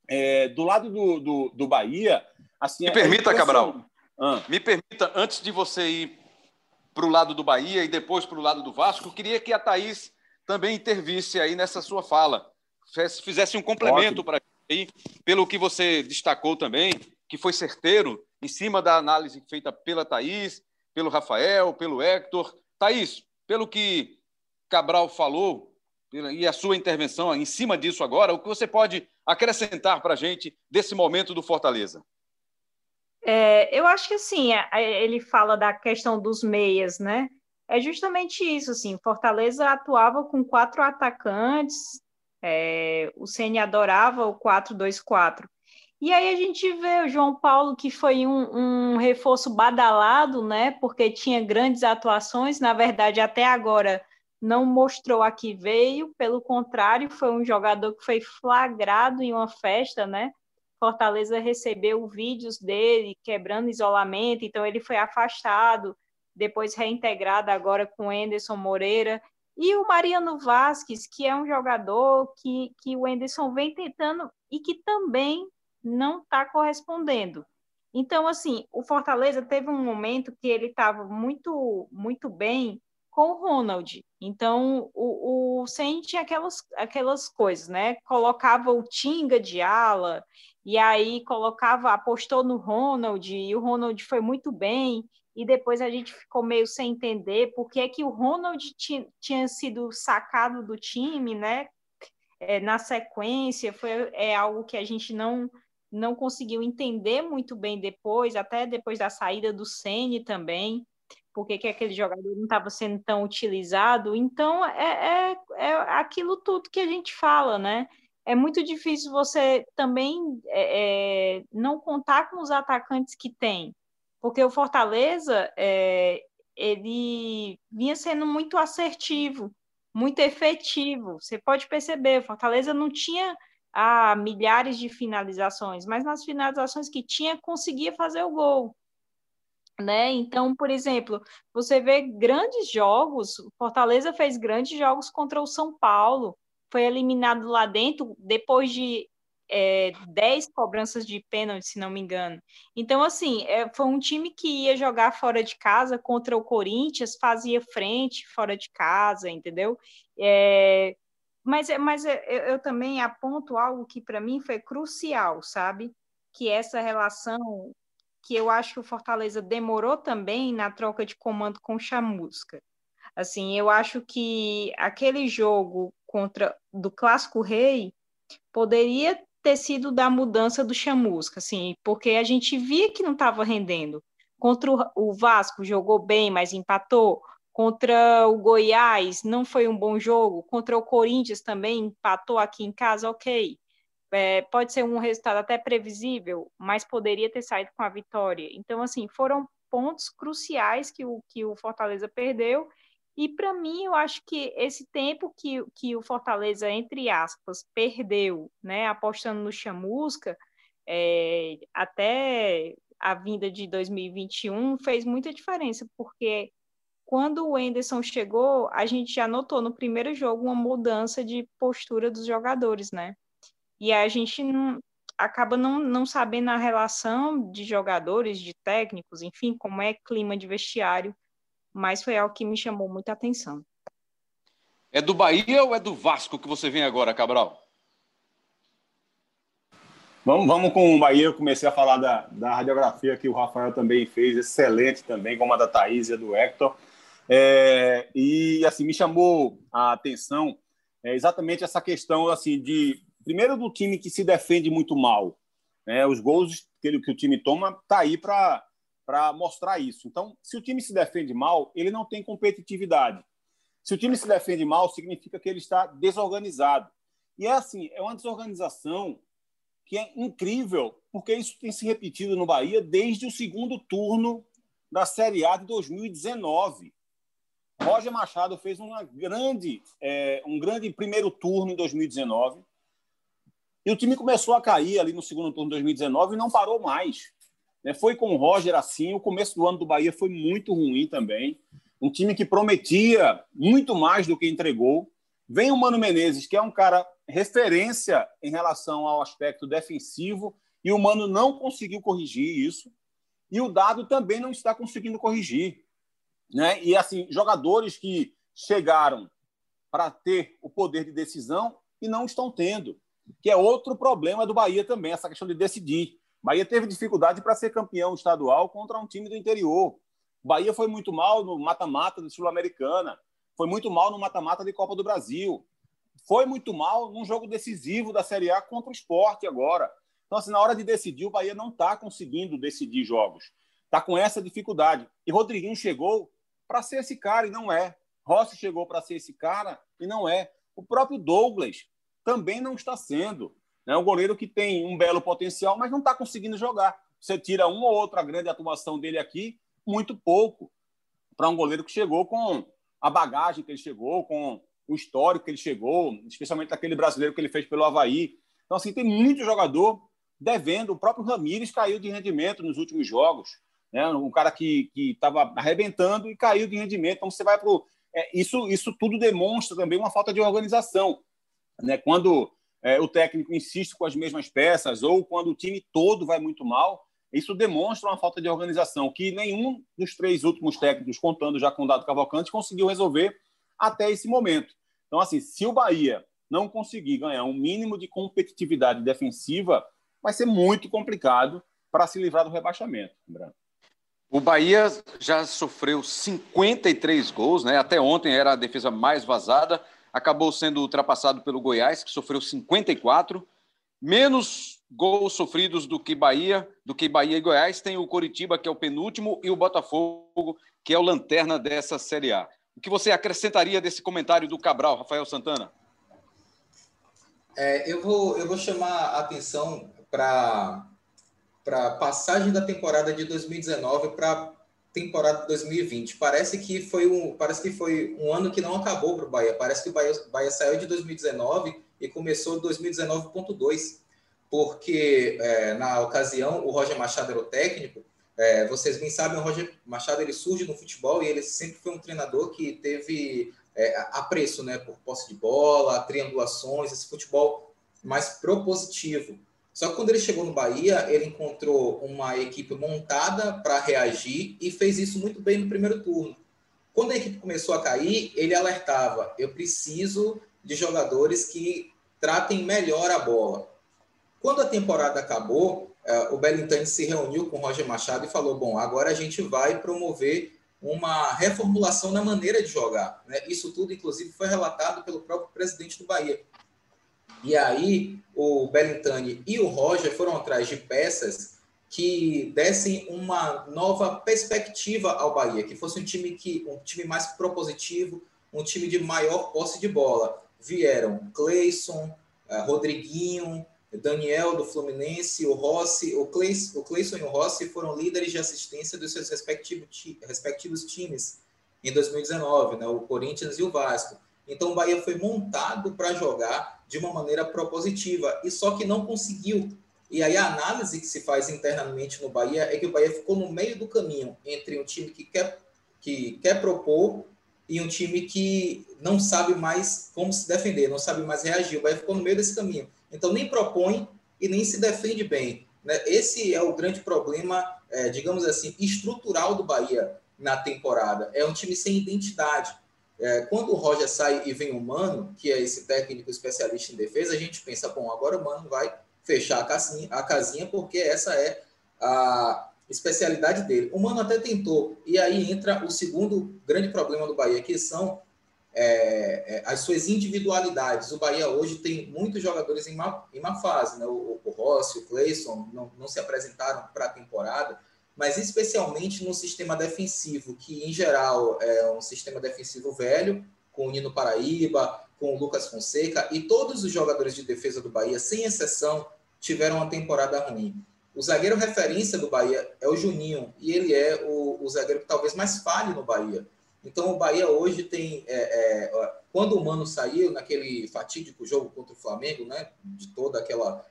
É, do lado do, do, do Bahia, assim. Me permita, Cabral. Ah. Me permita, antes de você ir para o lado do Bahia e depois para o lado do Vasco, queria que a Thaís também intervisse aí nessa sua fala, fizesse um complemento para aí, pelo que você destacou também, que foi certeiro em cima da análise feita pela Thaís, pelo Rafael, pelo Hector. Thaís, pelo que Cabral falou e a sua intervenção em cima disso agora, o que você pode acrescentar para a gente desse momento do Fortaleza? É, eu acho que assim, ele fala da questão dos meias, né? é justamente isso, assim, Fortaleza atuava com quatro atacantes, é, o Ceni adorava o 4-2-4. E aí a gente vê o João Paulo, que foi um, um, reforço badalado, né? Porque tinha grandes atuações, na verdade, até agora não mostrou a que veio, pelo contrário, foi um jogador que foi flagrado em uma festa, né? Fortaleza recebeu vídeos dele quebrando isolamento, então ele foi afastado depois reintegrada agora com Anderson Moreira. E o Mariano Vasquez, que é um jogador que, que o Enderson vem tentando e que também não está correspondendo. Então, assim, o Fortaleza teve um momento que ele estava muito, muito bem com o Ronald. Então, o, o Sen tinha aquelas, aquelas coisas, né? Colocava o Tinga de ala, e aí colocava, apostou no Ronald, e o Ronald foi muito bem, e depois a gente ficou meio sem entender por que, que o Ronald tinha sido sacado do time, né? É, na sequência, foi é algo que a gente não não conseguiu entender muito bem depois, até depois da saída do Sene também, porque que aquele jogador não estava sendo tão utilizado. Então, é, é, é, aquilo tudo que a gente fala, né? É muito difícil você também é, é não contar com os atacantes que tem, porque o Fortaleza, é, ele vinha sendo muito assertivo, muito efetivo. Você pode perceber, o Fortaleza não tinha a milhares de finalizações, mas nas finalizações que tinha, conseguia fazer o gol. Né? Então, por exemplo, você vê grandes jogos, Fortaleza fez grandes jogos contra o São Paulo, foi eliminado lá dentro depois de é, 10 cobranças de pênalti, se não me engano. Então, assim, é, foi um time que ia jogar fora de casa contra o Corinthians, fazia frente fora de casa, entendeu? É, mas, é, mas é, eu, eu também aponto algo que para mim foi crucial, sabe? Que essa relação que eu acho que o Fortaleza demorou também na troca de comando com Chamusca. Assim, eu acho que aquele jogo contra do Clássico Rei poderia ter sido da mudança do Chamusca, assim, porque a gente via que não estava rendendo. Contra o Vasco jogou bem, mas empatou. Contra o Goiás não foi um bom jogo. Contra o Corinthians também empatou aqui em casa, ok. É, pode ser um resultado até previsível, mas poderia ter saído com a vitória. Então, assim, foram pontos cruciais que o, que o Fortaleza perdeu. E para mim, eu acho que esse tempo que, que o Fortaleza, entre aspas, perdeu, né, apostando no Chamusca, é, até a vinda de 2021 fez muita diferença, porque quando o Enderson chegou, a gente já notou no primeiro jogo uma mudança de postura dos jogadores, né? E a gente não, acaba não, não sabendo a relação de jogadores, de técnicos, enfim, como é clima de vestiário, mas foi algo que me chamou muita atenção. É do Bahia ou é do Vasco que você vem agora, Cabral? Vamos, vamos com o Bahia. Eu comecei a falar da, da radiografia que o Rafael também fez, excelente também, como a da Thaís e a do Hector. É, e assim me chamou a atenção é, exatamente essa questão assim de primeiro do time que se defende muito mal, né? Os gols que, ele, que o time toma tá aí para para mostrar isso. Então, se o time se defende mal, ele não tem competitividade. Se o time se defende mal, significa que ele está desorganizado. E é assim, é uma desorganização que é incrível, porque isso tem se repetido no Bahia desde o segundo turno da Série A de 2019. Roger Machado fez uma grande, é, um grande primeiro turno em 2019 e o time começou a cair ali no segundo turno de 2019 e não parou mais. Né? Foi com o Roger assim. O começo do ano do Bahia foi muito ruim também. Um time que prometia muito mais do que entregou. Vem o Mano Menezes, que é um cara referência em relação ao aspecto defensivo, e o Mano não conseguiu corrigir isso. E o Dado também não está conseguindo corrigir. Né? E assim, jogadores que chegaram para ter o poder de decisão e não estão tendo, que é outro problema do Bahia também, essa questão de decidir. Bahia teve dificuldade para ser campeão estadual contra um time do interior. Bahia foi muito mal no mata-mata da Sul-Americana, foi muito mal no mata-mata de Copa do Brasil, foi muito mal num jogo decisivo da Série A contra o esporte agora. Então, assim, na hora de decidir, o Bahia não está conseguindo decidir jogos. Está com essa dificuldade. E Rodriguinho chegou para ser esse cara e não é. Rossi chegou para ser esse cara e não é. O próprio Douglas também não está sendo. É um goleiro que tem um belo potencial, mas não está conseguindo jogar. Você tira uma ou outra grande atuação dele aqui, muito pouco. Para um goleiro que chegou com a bagagem que ele chegou, com o histórico que ele chegou, especialmente aquele brasileiro que ele fez pelo Havaí. Então, assim, tem muito jogador devendo. O próprio Ramires caiu de rendimento nos últimos jogos né? um cara que estava arrebentando e caiu de rendimento. Então você vai para é, isso, isso tudo demonstra também uma falta de organização. Né? Quando é, o técnico insiste com as mesmas peças ou quando o time todo vai muito mal, isso demonstra uma falta de organização que nenhum dos três últimos técnicos, contando já com o Dado Cavalcante, conseguiu resolver até esse momento. Então, assim, se o Bahia não conseguir ganhar um mínimo de competitividade defensiva, vai ser muito complicado para se livrar do rebaixamento. Branco. O Bahia já sofreu 53 gols, né? Até ontem era a defesa mais vazada. Acabou sendo ultrapassado pelo Goiás, que sofreu 54. Menos gols sofridos do que Bahia, do que Bahia e Goiás, tem o Coritiba, que é o penúltimo, e o Botafogo, que é o lanterna dessa Série A. O que você acrescentaria desse comentário do Cabral, Rafael Santana? É, eu, vou, eu vou chamar a atenção para a passagem da temporada de 2019 para temporada de 2020. Parece que foi um, parece que foi um ano que não acabou para o Bahia. Parece que o Bahia, Bahia saiu de 2019 e começou 2019.2, porque é, na ocasião o Roger Machado era o técnico. É, vocês bem sabem, o Roger Machado ele surge no futebol e ele sempre foi um treinador que teve é, apreço né, por posse de bola, triangulações, esse futebol mais propositivo. Só que quando ele chegou no Bahia, ele encontrou uma equipe montada para reagir e fez isso muito bem no primeiro turno. Quando a equipe começou a cair, ele alertava: eu preciso de jogadores que tratem melhor a bola. Quando a temporada acabou, é, o Belintani se reuniu com o Roger Machado e falou: bom, agora a gente vai promover uma reformulação na maneira de jogar. Né? Isso tudo, inclusive, foi relatado pelo próprio presidente do Bahia. E aí, o Belintani e o Roger foram atrás de peças que dessem uma nova perspectiva ao Bahia, que fosse um time que um time mais propositivo, um time de maior posse de bola. Vieram Cleison, eh, Rodriguinho, Daniel do Fluminense, o Rossi, o Cleison, o Cleison e o Rossi foram líderes de assistência dos seus respectivos, respectivos times em 2019, né? o Corinthians e o Vasco. Então o Bahia foi montado para jogar de uma maneira propositiva e só que não conseguiu. E aí a análise que se faz internamente no Bahia é que o Bahia ficou no meio do caminho entre um time que quer que quer propor e um time que não sabe mais como se defender, não sabe mais reagir. O Bahia ficou no meio desse caminho. Então nem propõe e nem se defende bem. Né? Esse é o grande problema, é, digamos assim, estrutural do Bahia na temporada. É um time sem identidade. É, quando o Roger sai e vem o Mano, que é esse técnico especialista em defesa, a gente pensa, bom, agora o Mano vai fechar a casinha, a casinha porque essa é a especialidade dele. O Mano até tentou, e aí entra o segundo grande problema do Bahia, que são é, é, as suas individualidades. O Bahia hoje tem muitos jogadores em má, em má fase, né? o, o Rossi, o Cleison não, não se apresentaram para a temporada, mas especialmente no sistema defensivo, que em geral é um sistema defensivo velho, com o Nino Paraíba, com o Lucas Fonseca, e todos os jogadores de defesa do Bahia, sem exceção, tiveram uma temporada ruim. O zagueiro referência do Bahia é o Juninho, e ele é o, o zagueiro que talvez mais falhe no Bahia. Então o Bahia hoje tem. É, é, quando o Mano saiu naquele fatídico jogo contra o Flamengo, né, de toda aquela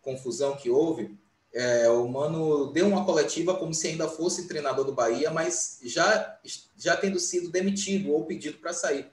confusão que houve, é, o Mano deu uma coletiva como se ainda fosse treinador do Bahia, mas já, já tendo sido demitido ou pedido para sair.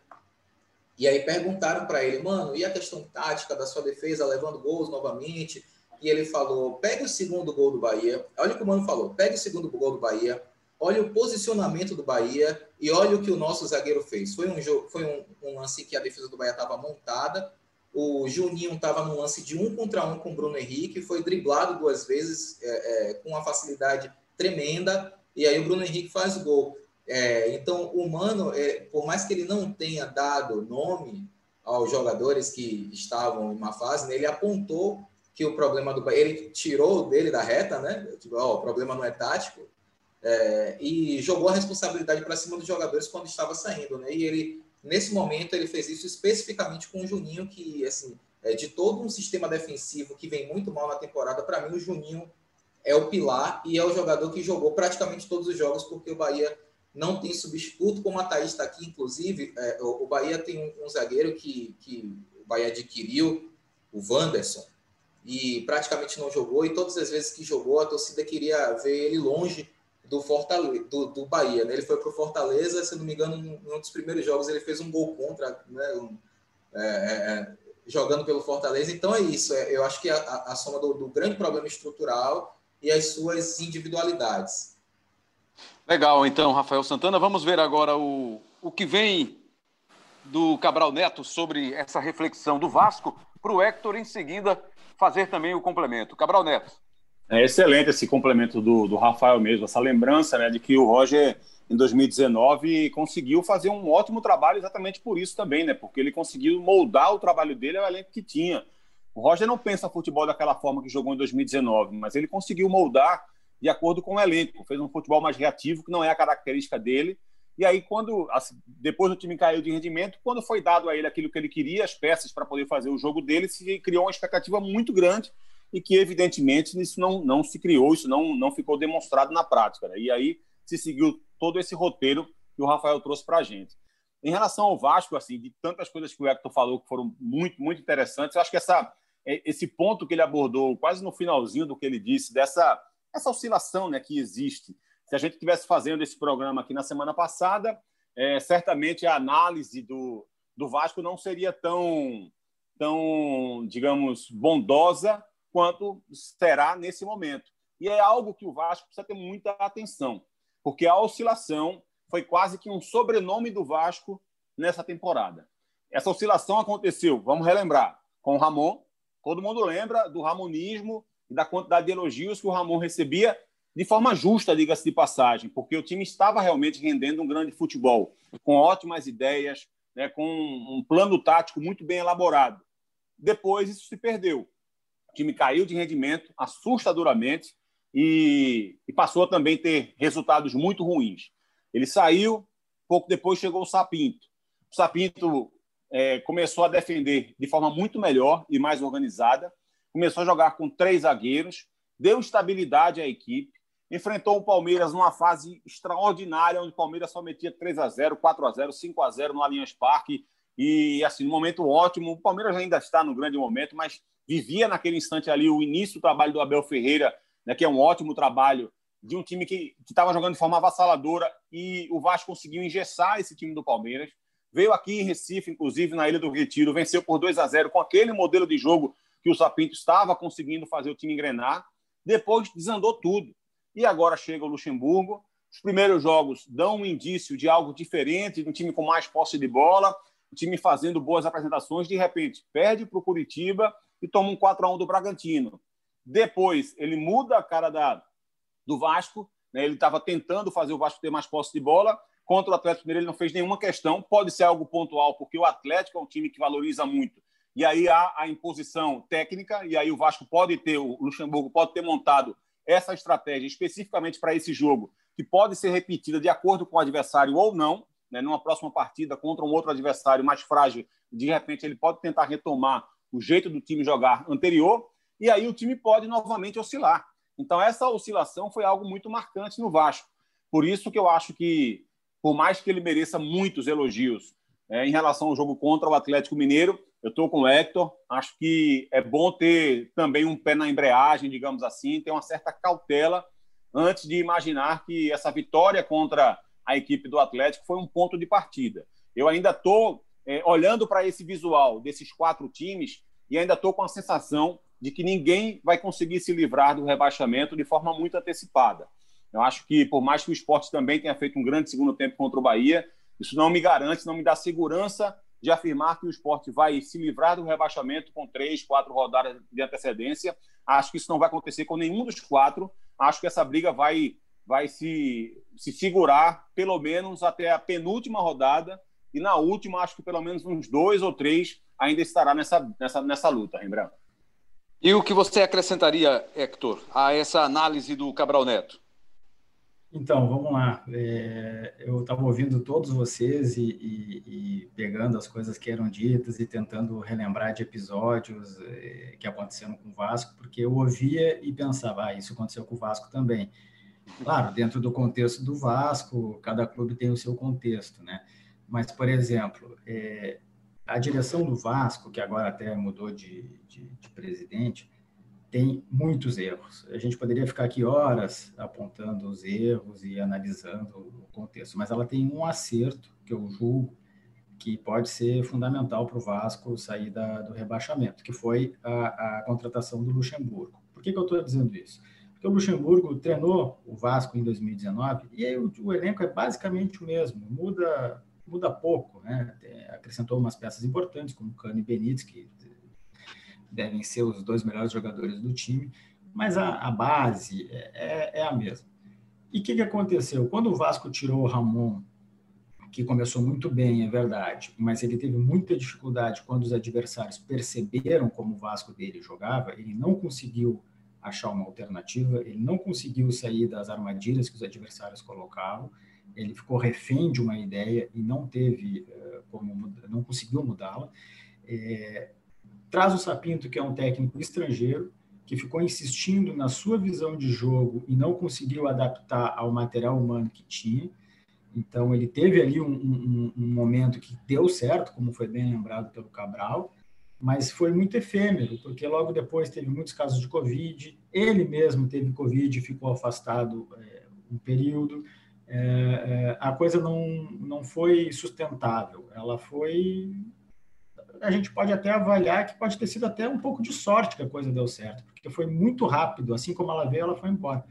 E aí perguntaram para ele, mano, e a questão tática da sua defesa, levando gols novamente? E ele falou: pegue o segundo gol do Bahia. Olha o que o Mano falou: pegue o segundo gol do Bahia, olha o posicionamento do Bahia e olha o que o nosso zagueiro fez. Foi um jogo, foi um, um lance que a defesa do Bahia estava montada o Juninho estava no lance de um contra um com o Bruno Henrique, foi driblado duas vezes é, é, com uma facilidade tremenda, e aí o Bruno Henrique faz gol. É, então, o Mano, é, por mais que ele não tenha dado nome aos jogadores que estavam em uma fase, né, ele apontou que o problema do ele tirou dele da reta, né? Tipo, ó, o problema não é tático, é, e jogou a responsabilidade para cima dos jogadores quando estava saindo, né? E ele Nesse momento, ele fez isso especificamente com o Juninho, que, assim, é, de todo um sistema defensivo que vem muito mal na temporada, para mim, o Juninho é o pilar e é o jogador que jogou praticamente todos os jogos, porque o Bahia não tem substituto, como a Thaís está aqui, inclusive. É, o, o, Bahia tem um, um, zagueiro que, que o Bahia adquiriu, o Wanderson, e praticamente não jogou, e todas as vezes que jogou, a torcida queria ver ele longe do Fortaleza, do, do Bahia. Né? Ele foi para o Fortaleza, se não me engano, em um dos primeiros jogos ele fez um gol contra, né? Um, é, é, é, jogando pelo Fortaleza. Então é isso. É, eu acho que a, a soma do, do, grande problema estrutural e as suas individualidades. Legal, então, Rafael Santana. Vamos ver agora o, o que vem do Cabral Neto sobre essa reflexão do Vasco para o Hector em seguida fazer também o complemento. Cabral Neto. É excelente esse complemento do, do Rafael mesmo, essa lembrança né, de que o Roger, em 2019, conseguiu fazer um ótimo trabalho exatamente por isso também, né? Porque ele conseguiu moldar o trabalho dele ao elenco que tinha. O Roger não pensa futebol daquela forma que jogou em 2019, mas ele conseguiu moldar de acordo com o elenco. Fez um futebol mais reativo, que não é a característica dele. E aí, quando depois o time caiu de rendimento, quando foi dado a ele aquilo que ele queria, as peças para poder fazer o jogo dele, se criou uma expectativa muito grande e que, evidentemente, isso não, não se criou, isso não, não ficou demonstrado na prática. Né? E aí se seguiu todo esse roteiro que o Rafael trouxe para a gente. Em relação ao Vasco, assim, de tantas coisas que o Hector falou que foram muito, muito interessantes, eu acho que essa, é, esse ponto que ele abordou quase no finalzinho do que ele disse, dessa essa oscilação né, que existe. Se a gente estivesse fazendo esse programa aqui na semana passada, é, certamente a análise do, do Vasco não seria tão, tão, digamos, bondosa quanto será nesse momento. E é algo que o Vasco precisa ter muita atenção, porque a oscilação foi quase que um sobrenome do Vasco nessa temporada. Essa oscilação aconteceu, vamos relembrar, com o Ramon. Todo mundo lembra do ramonismo e da quantidade de elogios que o Ramon recebia de forma justa, diga-se de passagem, porque o time estava realmente rendendo um grande futebol, com ótimas ideias, né, com um plano tático muito bem elaborado. Depois isso se perdeu. O time caiu de rendimento assustadoramente e, e passou a também ter resultados muito ruins. Ele saiu, pouco depois chegou o Sapinto. O Sapinto é, começou a defender de forma muito melhor e mais organizada, começou a jogar com três zagueiros, deu estabilidade à equipe, enfrentou o Palmeiras numa fase extraordinária, onde o Palmeiras só metia 3 a 0 4 a 0 5 a 0 no Allianz Parque, e assim, no momento ótimo. O Palmeiras ainda está no grande momento, mas vivia naquele instante ali o início do trabalho do Abel Ferreira, né, que é um ótimo trabalho de um time que estava jogando de forma avassaladora e o Vasco conseguiu engessar esse time do Palmeiras. Veio aqui em Recife, inclusive na Ilha do Retiro, venceu por 2 a 0 com aquele modelo de jogo que o Sapinto estava conseguindo fazer o time engrenar. Depois desandou tudo. E agora chega o Luxemburgo. Os primeiros jogos dão um indício de algo diferente, de um time com mais posse de bola, o time fazendo boas apresentações. De repente, perde para o Curitiba e toma um 4 a 1 do Bragantino. Depois, ele muda a cara da, do Vasco. Né? Ele estava tentando fazer o Vasco ter mais posse de bola. Contra o Atlético Mineiro, ele não fez nenhuma questão. Pode ser algo pontual, porque o Atlético é um time que valoriza muito. E aí há a imposição técnica, e aí o Vasco pode ter, o Luxemburgo pode ter montado essa estratégia especificamente para esse jogo, que pode ser repetida de acordo com o adversário ou não, né, numa próxima partida contra um outro adversário mais frágil, de repente ele pode tentar retomar o jeito do time jogar anterior, e aí o time pode novamente oscilar. Então, essa oscilação foi algo muito marcante no Vasco. Por isso que eu acho que, por mais que ele mereça muitos elogios é, em relação ao jogo contra o Atlético Mineiro, eu estou com o Hector. Acho que é bom ter também um pé na embreagem, digamos assim, ter uma certa cautela antes de imaginar que essa vitória contra a equipe do Atlético foi um ponto de partida. Eu ainda estou é, olhando para esse visual desses quatro times e ainda estou com a sensação de que ninguém vai conseguir se livrar do rebaixamento de forma muito antecipada. Eu acho que, por mais que o esporte também tenha feito um grande segundo tempo contra o Bahia, isso não me garante, não me dá segurança de afirmar que o esporte vai se livrar do rebaixamento com três, quatro rodadas de antecedência. Acho que isso não vai acontecer com nenhum dos quatro. Acho que essa briga vai, vai se, se segurar pelo menos até a penúltima rodada. E na última, acho que pelo menos uns dois ou três ainda estará nessa, nessa, nessa luta, Rembrandt. E o que você acrescentaria, Hector, a essa análise do Cabral Neto? Então, vamos lá. É, eu estava ouvindo todos vocês e, e, e, pegando as coisas que eram ditas e tentando relembrar de episódios é, que aconteceram com o Vasco, porque eu ouvia e pensava, ah, isso aconteceu com o Vasco também. Claro, dentro do contexto do Vasco, cada clube tem o seu contexto, né? Mas, por exemplo, é, a direção do Vasco, que agora até mudou de, de, de presidente, tem muitos erros. A gente poderia ficar aqui horas apontando os erros e analisando o contexto, mas ela tem um acerto que eu julgo que pode ser fundamental para o Vasco sair da, do rebaixamento, que foi a, a contratação do Luxemburgo. Por que, que eu estou dizendo isso? Porque o Luxemburgo treinou o Vasco em 2019 e aí o, o elenco é basicamente o mesmo, muda muda pouco, né? acrescentou umas peças importantes como Cano e Benítez que devem ser os dois melhores jogadores do time, mas a, a base é, é, é, a mesma. E o que, que aconteceu? Quando o Vasco tirou o Ramon que começou muito bem, é verdade, mas ele teve muita dificuldade quando os adversários perceberam como o Vasco dele jogava, ele não conseguiu achar uma alternativa, ele não conseguiu sair das armadilhas que os adversários colocavam, ele ficou refém de uma ideia e não teve uh, como, não conseguiu mudá-la. É, traz o Sapinto, que é um técnico estrangeiro, que ficou insistindo na sua visão de jogo e não conseguiu adaptar ao material humano que tinha. Então, ele teve ali um, um, um, momento que deu certo, como foi bem lembrado pelo Cabral, mas foi muito efêmero, porque logo depois teve muitos casos de Covid, ele mesmo teve Covid e ficou afastado é, um período. É, a coisa não, não foi sustentável, ela foi. A gente pode até avaliar que pode ter sido até um pouco de sorte que a coisa deu certo, porque foi muito rápido, assim como ela veio, ela foi embora.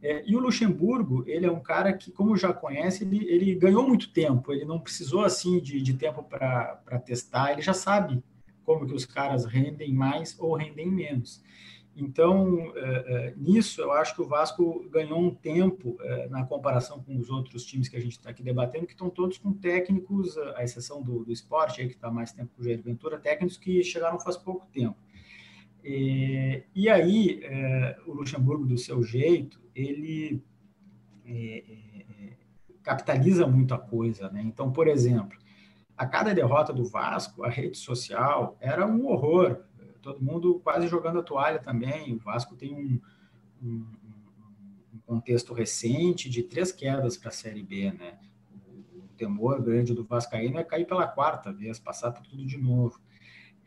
É, e o Luxemburgo, ele é um cara que, como já conhece, ele, ele ganhou muito tempo, ele não precisou assim de, de tempo para testar, ele já sabe como que os caras rendem mais ou rendem menos. Então, é, é, nisso, eu acho que o Vasco ganhou um tempo é, na comparação com os outros times que a gente está aqui debatendo, que estão todos com técnicos, à exceção do, do esporte, aí, que está mais tempo com o Jair Ventura, técnicos que chegaram faz pouco tempo. E, e aí, o Luxemburgo, do seu jeito, ele capitaliza muito a coisa. Né? Então, por exemplo, a cada derrota do Vasco, a rede social era um horror. Todo mundo quase jogando a toalha também. O Vasco tem um, um, um contexto recente de três quedas para a Série B. Né? O temor grande do Vascaíno é cair pela quarta vez, passar por tudo de novo.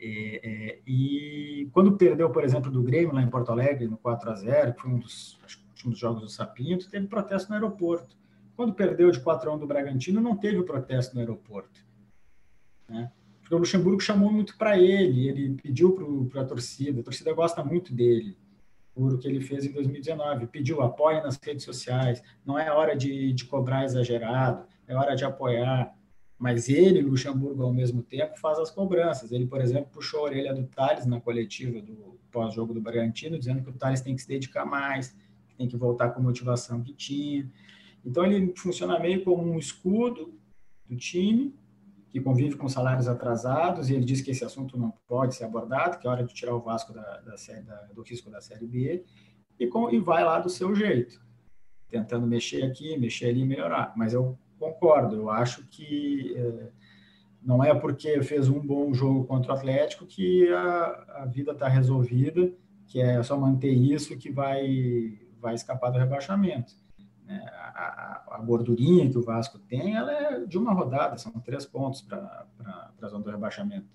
É, é, e quando perdeu, por exemplo, do Grêmio lá em Porto Alegre, no 4 a 0 que foi um dos últimos jogos do Sapinto, teve protesto no aeroporto. Quando perdeu de 4 a 1 do Bragantino, não teve protesto no aeroporto. Né? Porque o Luxemburgo chamou muito para ele, ele pediu para a torcida, a torcida gosta muito dele, por o que ele fez em 2019. Pediu apoio nas redes sociais, não é hora de, de cobrar exagerado, é hora de apoiar mas ele, Luxemburgo, ao mesmo tempo, faz as cobranças. Ele, por exemplo, puxou a orelha do Thales na coletiva do pós-jogo do Bragantino, dizendo que o Thales tem que se dedicar mais, que tem que voltar com a motivação que tinha. Então, ele funciona meio como um escudo do time, que convive com salários atrasados, e ele diz que esse assunto não pode ser abordado, que é hora de tirar o Vasco da, da, da, do risco da Série B, e, com, e vai lá do seu jeito, tentando mexer aqui, mexer ali melhorar. Mas eu concordo. Eu acho que é, não é porque fez um bom jogo contra o Atlético que a, a vida está resolvida, que é só manter isso que vai, vai escapar do rebaixamento. É, a, a, a, gordurinha que o Vasco tem, ela é de uma rodada, são três pontos para a zona do rebaixamento.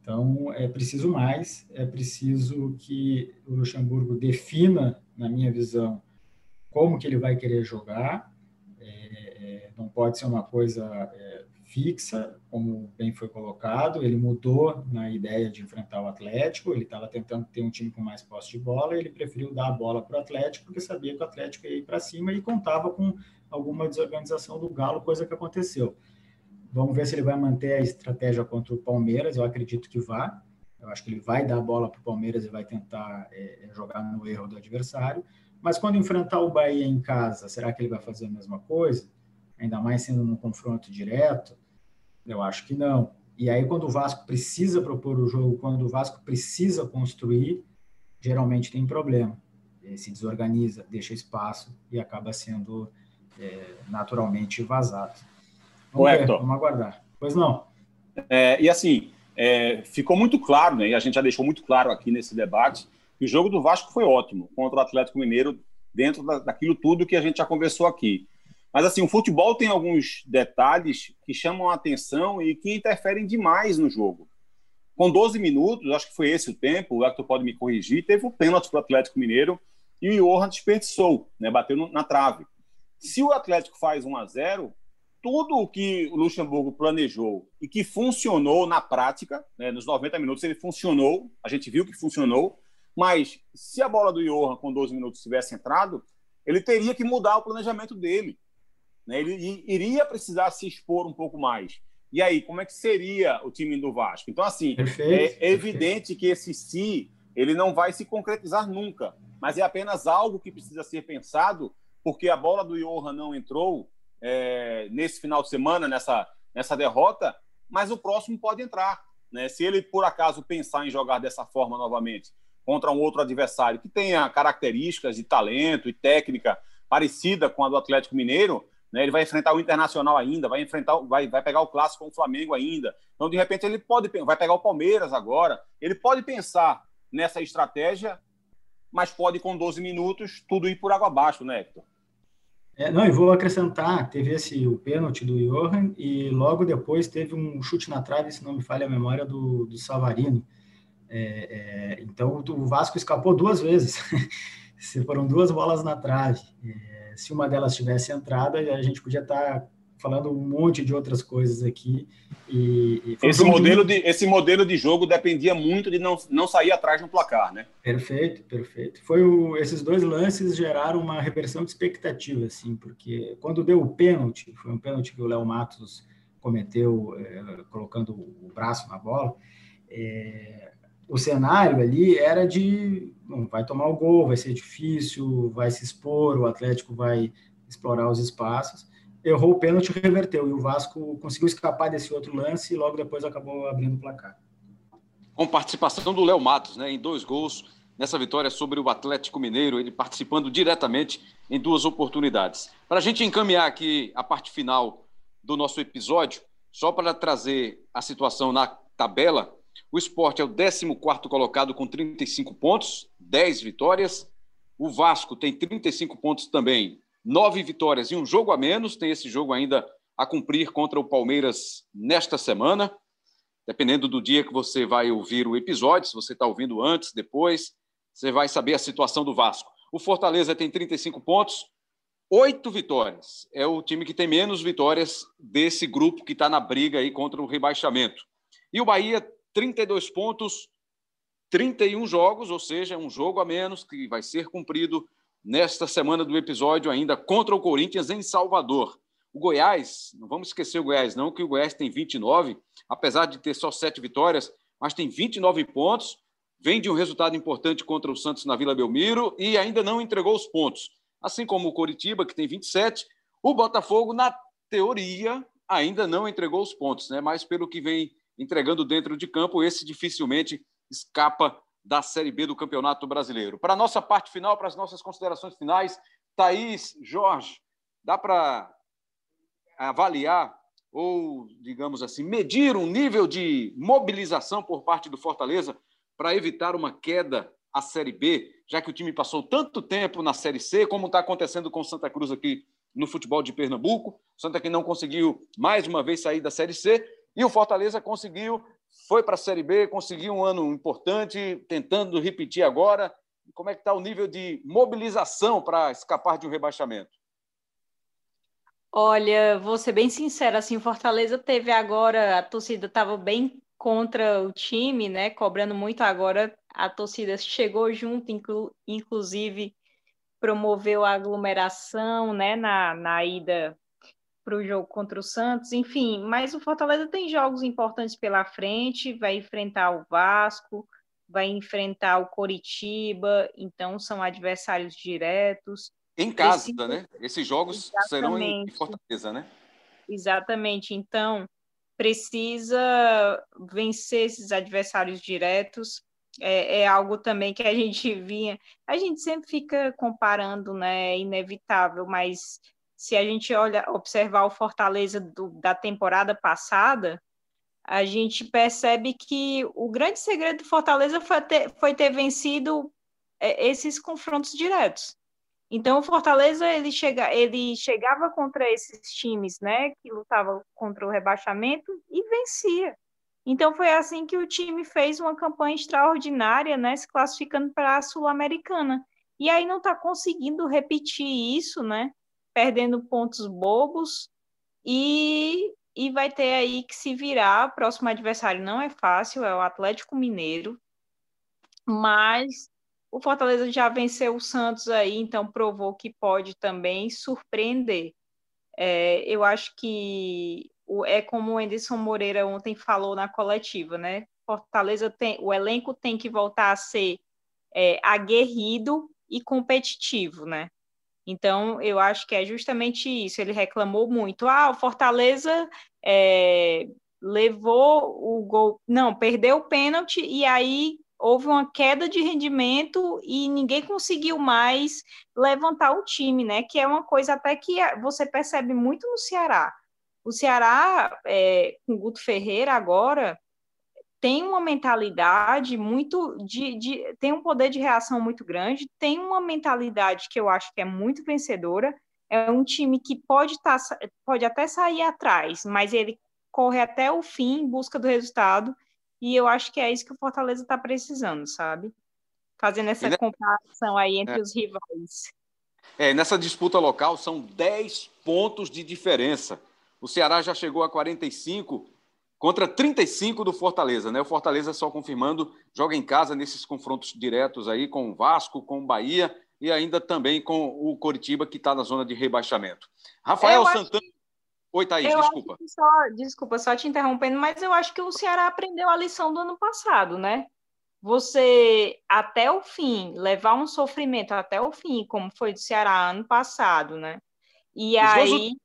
Então, é preciso mais, é preciso que o Luxemburgo defina, na minha visão, como que ele vai querer jogar, não pode ser uma coisa é, fixa, como bem foi colocado. Ele mudou na ideia de enfrentar o Atlético, ele estava tentando ter um time com mais posse de bola, e ele preferiu dar a bola para o Atlético, porque sabia que o Atlético ia ir para cima e contava com alguma desorganização do Galo, coisa que aconteceu. Vamos ver se ele vai manter a estratégia contra o Palmeiras, eu acredito que vai. Eu acho que ele vai dar a bola para o Palmeiras e vai tentar é, jogar no erro do adversário. Mas quando enfrentar o Bahia em casa, será que ele vai fazer a mesma coisa? ainda mais sendo num confronto direto? Eu acho que não. E aí, quando o Vasco precisa propor o jogo, quando o Vasco precisa construir, geralmente tem problema. Ele se desorganiza, deixa espaço e acaba sendo é, naturalmente vazado. Vamos, ver, vamos aguardar. Pois não. É, e assim, é, ficou muito claro, né, e a gente já deixou muito claro aqui nesse debate, que o jogo do Vasco foi ótimo contra o Atlético Mineiro, dentro da, daquilo tudo que a gente já conversou aqui. Mas assim, o futebol tem alguns detalhes que chamam a atenção e que interferem demais no jogo. com 12 minutos, acho que foi esse o tempo, o Hector pode me corrigir, teve o um pênalti para o Atlético Mineiro e o Johan desperdiçou, né, bateu na trave. Se o Atlético faz 1 a 0 tudo o que o Luxemburgo planejou e que funcionou na prática, né, nos 90 minutos ele funcionou, a gente viu que funcionou, mas se a bola do Johan com 12 minutos tivesse entrado, ele teria que mudar o planejamento dele. Né? Ele iria precisar se expor um pouco mais. E aí, como é que seria o time do Vasco? Então, assim, perfeito, é evidente que esse si ele não vai se concretizar nunca, mas é apenas algo que precisa ser pensado, porque a bola do Johan não entrou é, nesse final de semana, nessa, nessa derrota, mas o próximo pode entrar. Né? Se ele, por acaso, pensar em jogar dessa forma novamente contra um outro adversário que tenha características de talento e técnica parecida com a do Atlético Mineiro, né? ele vai enfrentar o Internacional ainda, vai enfrentar, vai, vai pegar o clássico com o Flamengo ainda. Então, de repente, ele pode vai pegar o Palmeiras agora. Ele pode pensar nessa estratégia, mas pode, com 12 minutos, tudo ir por água abaixo, né, Hector? É, não, e vou acrescentar, teve esse o pênalti do Johan e logo depois teve um chute na trave, se não me falha a memória, do, do Savarino. É, é, então o Vasco escapou duas vezes. (laughs) Foram duas bolas na trave. Se uma delas tivesse entrado, a gente podia estar falando um monte de outras coisas aqui. E, e esse, modelo de, esse modelo de jogo dependia muito de não, não sair atrás no placar, né? Perfeito, perfeito. Foi o, esses dois lances geraram uma reversão de expectativa, assim, porque quando deu o pênalti, foi um pênalti que o Léo Matos cometeu é, colocando o braço na bola, é, o cenário ali era de bom, vai tomar o gol, vai ser difícil, vai se expor, o Atlético vai explorar os espaços errou o pênalti reverteu. E o Vasco conseguiu escapar desse outro lance e logo depois acabou abrindo o placar. Com participação do Léo Matos, né, em dois gols nessa vitória sobre o Atlético Mineiro, ele participando diretamente em duas oportunidades. Para a gente encaminhar aqui a parte final do nosso episódio, só para trazer a situação na tabela, o esporte é o 14 colocado com 35 pontos, 10 vitórias. O Vasco tem 35 pontos também, nove vitórias e um jogo a menos. Tem esse jogo ainda a cumprir contra o Palmeiras nesta semana. Dependendo do dia que você vai ouvir o episódio, se você está ouvindo antes, depois, você vai saber a situação do Vasco. O Fortaleza tem 35 pontos, oito vitórias. É o time que tem menos vitórias desse grupo que está na briga aí contra o rebaixamento. E o Bahia, 32 pontos, 31 jogos, ou seja, um jogo a menos que vai ser cumprido nesta semana do episódio ainda contra o Corinthians em Salvador. O Goiás, não vamos esquecer o Goiás, não, que o Goiás tem 29, apesar de ter só sete vitórias, mas tem 29 pontos, vem de um resultado importante contra o Santos na Vila Belmiro e ainda não entregou os pontos. Assim como o Coritiba, que tem 27, o Botafogo, na teoria, ainda não entregou os pontos, né? mas pelo que vem entregando dentro de campo, esse dificilmente escapa da Série B do Campeonato Brasileiro. Para a nossa parte final, para as nossas considerações finais, Thaís, Jorge, dá para avaliar ou, digamos assim, medir um nível de mobilização por parte do Fortaleza para evitar uma queda à Série B, já que o time passou tanto tempo na Série C, como está acontecendo com Santa Cruz aqui no futebol de Pernambuco. Santa que não conseguiu mais uma vez sair da Série C e o Fortaleza conseguiu foi para a Série B, conseguiu um ano importante, tentando repetir agora. Como é que está o nível de mobilização para escapar de um rebaixamento? Olha, vou ser bem sincera, assim, Fortaleza teve agora, a torcida estava bem contra o time, né, cobrando muito agora, a torcida chegou junto, inclu, inclusive promoveu a aglomeração, né, na, na ida para o jogo contra o Santos, enfim, mas o Fortaleza tem jogos importantes pela frente, vai enfrentar o Vasco, vai enfrentar o Coritiba, então são adversários diretos. Em casa, Esse... né? Esses jogos Exatamente. serão em Fortaleza, né? Exatamente. Então, precisa vencer esses adversários diretos. É, é, algo também que a gente (laughs) vinha. A gente sempre fica comparando, né? É inevitável, mas se a gente olha, observar o Fortaleza do, da temporada passada, a gente percebe que o grande segredo do Fortaleza foi ter, foi ter vencido é, esses confrontos diretos. Então, o Fortaleza ele, chega, ele chegava contra esses times né, que lutavam contra o rebaixamento e vencia. Então foi assim que o time fez uma campanha extraordinária, né, se classificando para a Sul-Americana. E aí não está conseguindo repetir isso, né? Perdendo pontos bobos e, e vai ter aí que se virar. O próximo adversário não é fácil, é o Atlético Mineiro, mas o Fortaleza já venceu o Santos aí, então provou que pode também surpreender. É, eu acho que o, é como o Anderson Moreira ontem falou na coletiva, né? Fortaleza tem, o elenco tem que voltar a ser é, aguerrido e competitivo, né? Então, eu acho que é justamente isso. Ele reclamou muito. Ah, o Fortaleza é, levou o gol. Não, perdeu o pênalti e aí houve uma queda de rendimento e ninguém conseguiu mais levantar o time, né? Que é uma coisa até que você percebe muito no Ceará. O Ceará, é, com o Guto Ferreira agora, tem uma mentalidade muito de, de, tem um poder de reação muito grande, tem uma mentalidade que eu acho que é muito vencedora. É um time que pode, tá, pode até sair atrás, mas ele corre até o fim em busca do resultado. E eu acho que é isso que o Fortaleza está precisando, sabe? Fazendo essa comparação aí entre é. os rivais. É, nessa disputa local são 10 pontos de diferença. O Ceará já chegou a 45 contra 35 do Fortaleza, né? O Fortaleza só confirmando joga em casa nesses confrontos diretos aí com o Vasco, com o Bahia e ainda também com o Coritiba que está na zona de rebaixamento. Rafael Santana. Que... Oi, Thaís, eu desculpa. Só, desculpa, só te interrompendo, mas eu acho que o Ceará aprendeu a lição do ano passado, né? Você, até o fim, levar um sofrimento até o fim, como foi do Ceará ano passado, né? E Os aí. Dois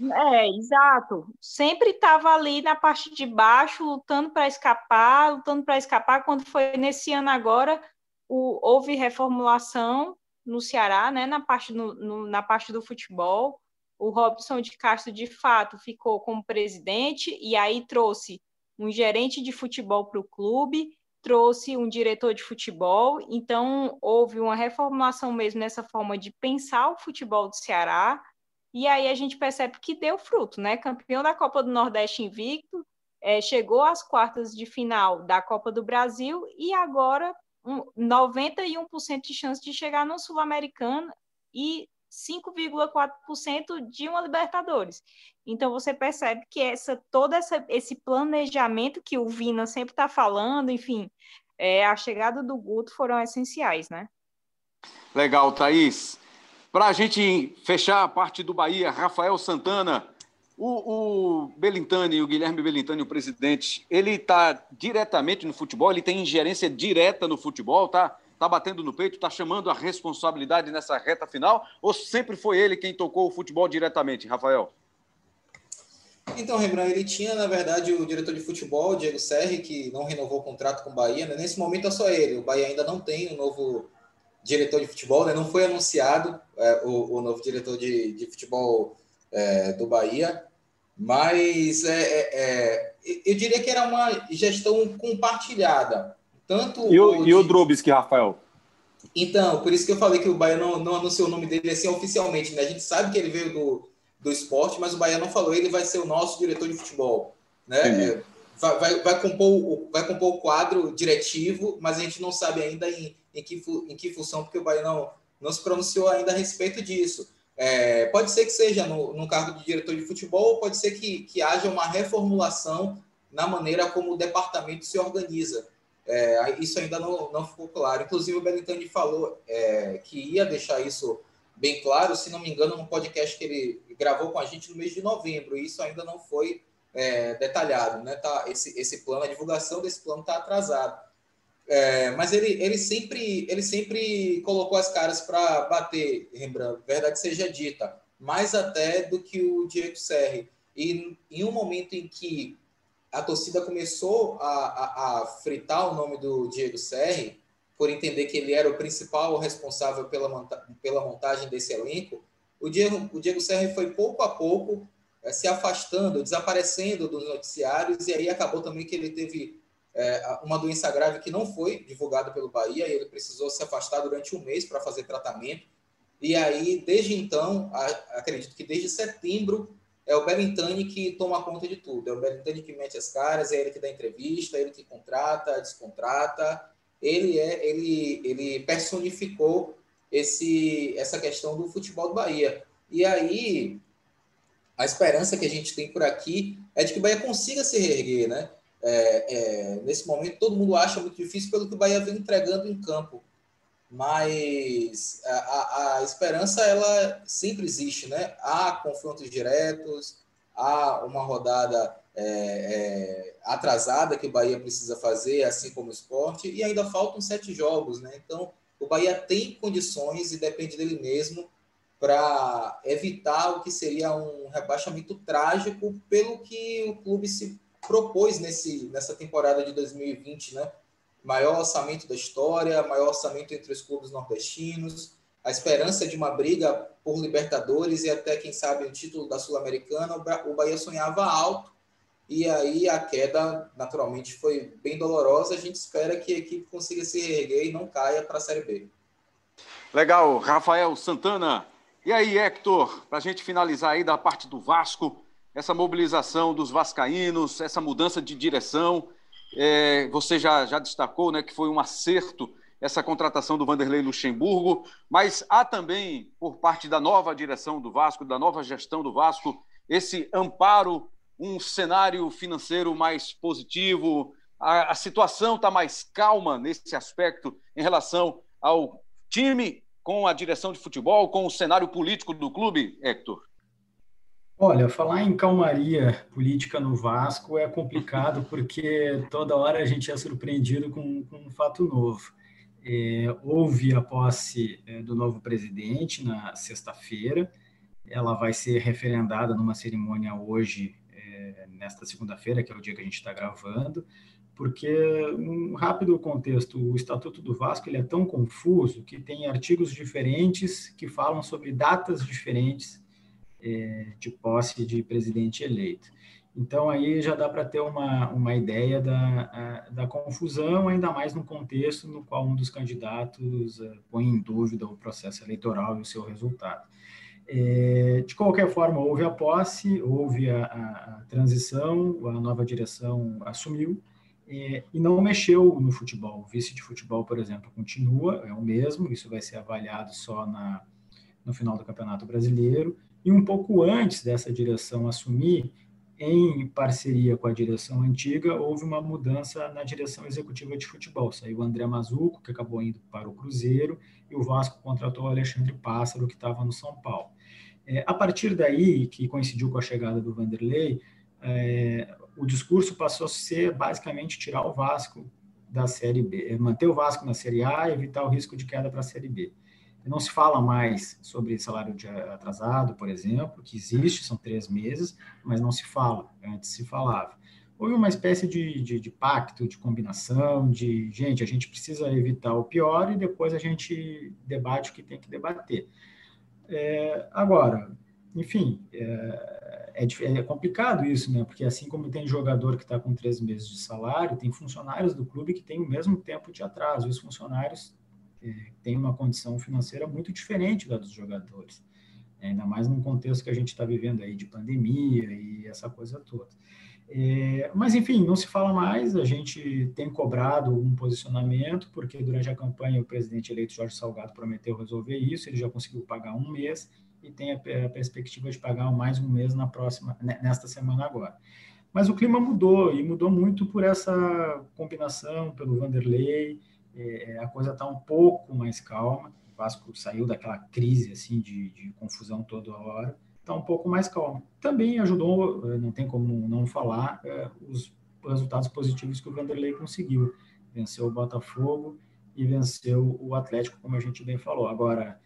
é, exato. Sempre estava ali na parte de baixo, lutando para escapar, lutando para escapar. Quando foi nesse ano agora, o, houve reformulação no Ceará, né, na, parte no, no, na parte do futebol. O Robson de Castro, de fato, ficou como presidente e aí trouxe um gerente de futebol para o clube, trouxe um diretor de futebol. Então, houve uma reformulação mesmo nessa forma de pensar o futebol do Ceará e aí a gente percebe que deu fruto, né? Campeão da Copa do Nordeste invicto, é, chegou às quartas de final da Copa do Brasil e agora um, 91% de chance de chegar no Sul-Americano e 5,4% de uma Libertadores. Então você percebe que essa todo essa, esse planejamento que o Vina sempre está falando, enfim, é, a chegada do Guto foram essenciais, né? Legal, Thaís. Para a gente fechar a parte do Bahia, Rafael Santana, o, o Belintani, o Guilherme Belintani, o presidente, ele está diretamente no futebol, ele tem ingerência direta no futebol, tá? Tá batendo no peito, tá chamando a responsabilidade nessa reta final, ou sempre foi ele quem tocou o futebol diretamente, Rafael? Então, Rembrandt, ele tinha, na verdade, o diretor de futebol, Diego Serri, que não renovou o contrato com o Bahia. Né? Nesse momento é só ele. O Bahia ainda não tem um novo diretor de futebol, né? não foi anunciado é, o, o, novo diretor de, de futebol é, do Bahia, mas é, é, é eu diria que era uma gestão compartilhada. Tanto e o, o, e o Drubsky, Rafael? Então, por isso que eu falei que o Bahia não, não anunciou o nome dele assim oficialmente. Né? A gente sabe que ele veio do, do esporte, mas o Bahia não falou, ele vai ser o nosso diretor de futebol. Né? Vai, vai, vai, compor, vai compor o quadro diretivo, mas a gente não sabe ainda em em que, em que função, porque o Bahia não, se pronunciou ainda a respeito disso. É, pode ser que seja no, no cargo de diretor de futebol, pode ser que, que haja uma reformulação na maneira como o departamento se organiza. É, isso ainda não, não ficou claro. Inclusive, o Belintani falou é, que ia deixar isso bem claro, se não me engano, num podcast que ele gravou com a gente no mês de novembro, e isso ainda não foi é, detalhado. Né? Tá, esse, esse plano, a divulgação desse plano está atrasado. É, mas ele, ele, sempre, ele sempre colocou as caras para bater, Rembrandt, verdade seja dita, mais até do que o Diego Serri. E em um momento em que a torcida começou a, a, a fritar o nome do Diego Serri, por entender que ele era o principal responsável pela, monta pela montagem desse elenco, o Diego, o Diego Serri foi pouco a pouco é, se afastando, desaparecendo dos noticiários, e aí acabou também que ele teve é, uma doença grave que não foi divulgada pelo Bahia e ele precisou se afastar durante um mês para fazer tratamento. E aí, desde então, a, acredito que desde setembro, é o Belintani que toma conta de tudo. É o Belintani que mete as caras, é ele que dá entrevista, é ele que contrata, descontrata. Ele é, ele, ele personificou esse, essa questão do futebol do Bahia. E aí, a esperança que a gente tem por aqui é de que o Bahia consiga se reerguer, né? É, é, nesse momento, todo mundo acha muito difícil pelo que o Bahia vem entregando em campo. Mas a, a, esperança, ela sempre existe, né? Há confrontos diretos, há uma rodada é, é, atrasada que o Bahia precisa fazer, assim como o esporte, e ainda faltam sete jogos, né? Então, o Bahia tem condições e depende dele mesmo para evitar o que seria um rebaixamento trágico pelo que o clube se propôs nesse, nessa temporada de 2020, né? Maior orçamento da história, maior orçamento entre os clubes nordestinos, a esperança de uma briga por Libertadores e até, quem sabe, o título da Sul-Americana, o Bahia sonhava alto e aí a queda, naturalmente, foi bem dolorosa. A gente espera que a equipe consiga se reerguer e não caia para a Série B. Legal, Rafael Santana. E aí, Hector, para a gente finalizar aí da parte do Vasco, essa mobilização dos vascaínos, essa mudança de direção, é, você já, já destacou né, que foi um acerto essa contratação do Vanderlei Luxemburgo, mas há também, por parte da nova direção do Vasco, da nova gestão do Vasco, esse amparo, um cenário financeiro mais positivo, a, a situação está mais calma nesse aspecto em relação ao time com a direção de futebol, com o cenário político do clube, Hector? Olha, falar em calmaria política no Vasco é complicado (laughs) porque toda hora a gente é surpreendido com, com um fato novo. É, houve a posse é, do novo presidente na sexta-feira, ela vai ser referendada numa cerimônia hoje, é, nesta segunda-feira, que é o dia que a gente está gravando, porque, um rápido contexto, o Estatuto do Vasco ele é tão confuso que tem artigos diferentes que falam sobre datas diferentes de posse de presidente eleito. Então, aí já dá para ter uma, uma ideia da, da confusão, ainda mais no contexto no qual um dos candidatos uh, põe em dúvida o processo eleitoral e o seu resultado. É, de qualquer forma, houve a posse, houve a, a, transição, a nova direção assumiu, é, e não mexeu no futebol. O vice de futebol, por exemplo, continua, é o mesmo, isso vai ser avaliado só na, no final do Campeonato Brasileiro. E um pouco antes dessa direção assumir, em parceria com a direção antiga, houve uma mudança na direção executiva de futebol. Saiu o André Mazuco, que acabou indo para o Cruzeiro, e o Vasco contratou o Alexandre Pássaro, que estava no São Paulo. É, a partir daí, que coincidiu com a chegada do Vanderlei, é, o discurso passou a ser basicamente tirar o Vasco da Série B, é, manter o Vasco na Série A e evitar o risco de queda para a Série B. Não se fala mais sobre salário de atrasado, por exemplo, que existe, são três meses, mas não se fala, antes se falava. Houve uma espécie de, de, de pacto, de combinação, de, gente, a gente precisa evitar o pior e depois a gente debate o que tem que debater. É, agora, enfim, é, é, é, complicado isso, né? Porque assim como tem jogador que está com três meses de salário, tem funcionários do clube que têm o mesmo tempo de atraso. E os funcionários têm uma condição financeira muito diferente da dos jogadores. Ainda mais num contexto que a gente está vivendo aí de pandemia e essa coisa toda. É, mas, enfim, não se fala mais. A gente tem cobrado um posicionamento, porque durante a campanha o presidente eleito Jorge Salgado prometeu resolver isso. Ele já conseguiu pagar um mês e tem a, a perspectiva de pagar mais um mês na próxima, nesta semana agora. Mas o clima mudou e mudou muito por essa combinação, pelo Vanderlei. É, é a coisa está um pouco mais calma. O Vasco saiu daquela crise assim de, de confusão toda hora está um pouco mais calmo. Também ajudou, eh, não tem como não falar, é, os resultados positivos que o Vanderlei conseguiu. Venceu o Botafogo e venceu o Atlético, como a gente bem falou. Agora,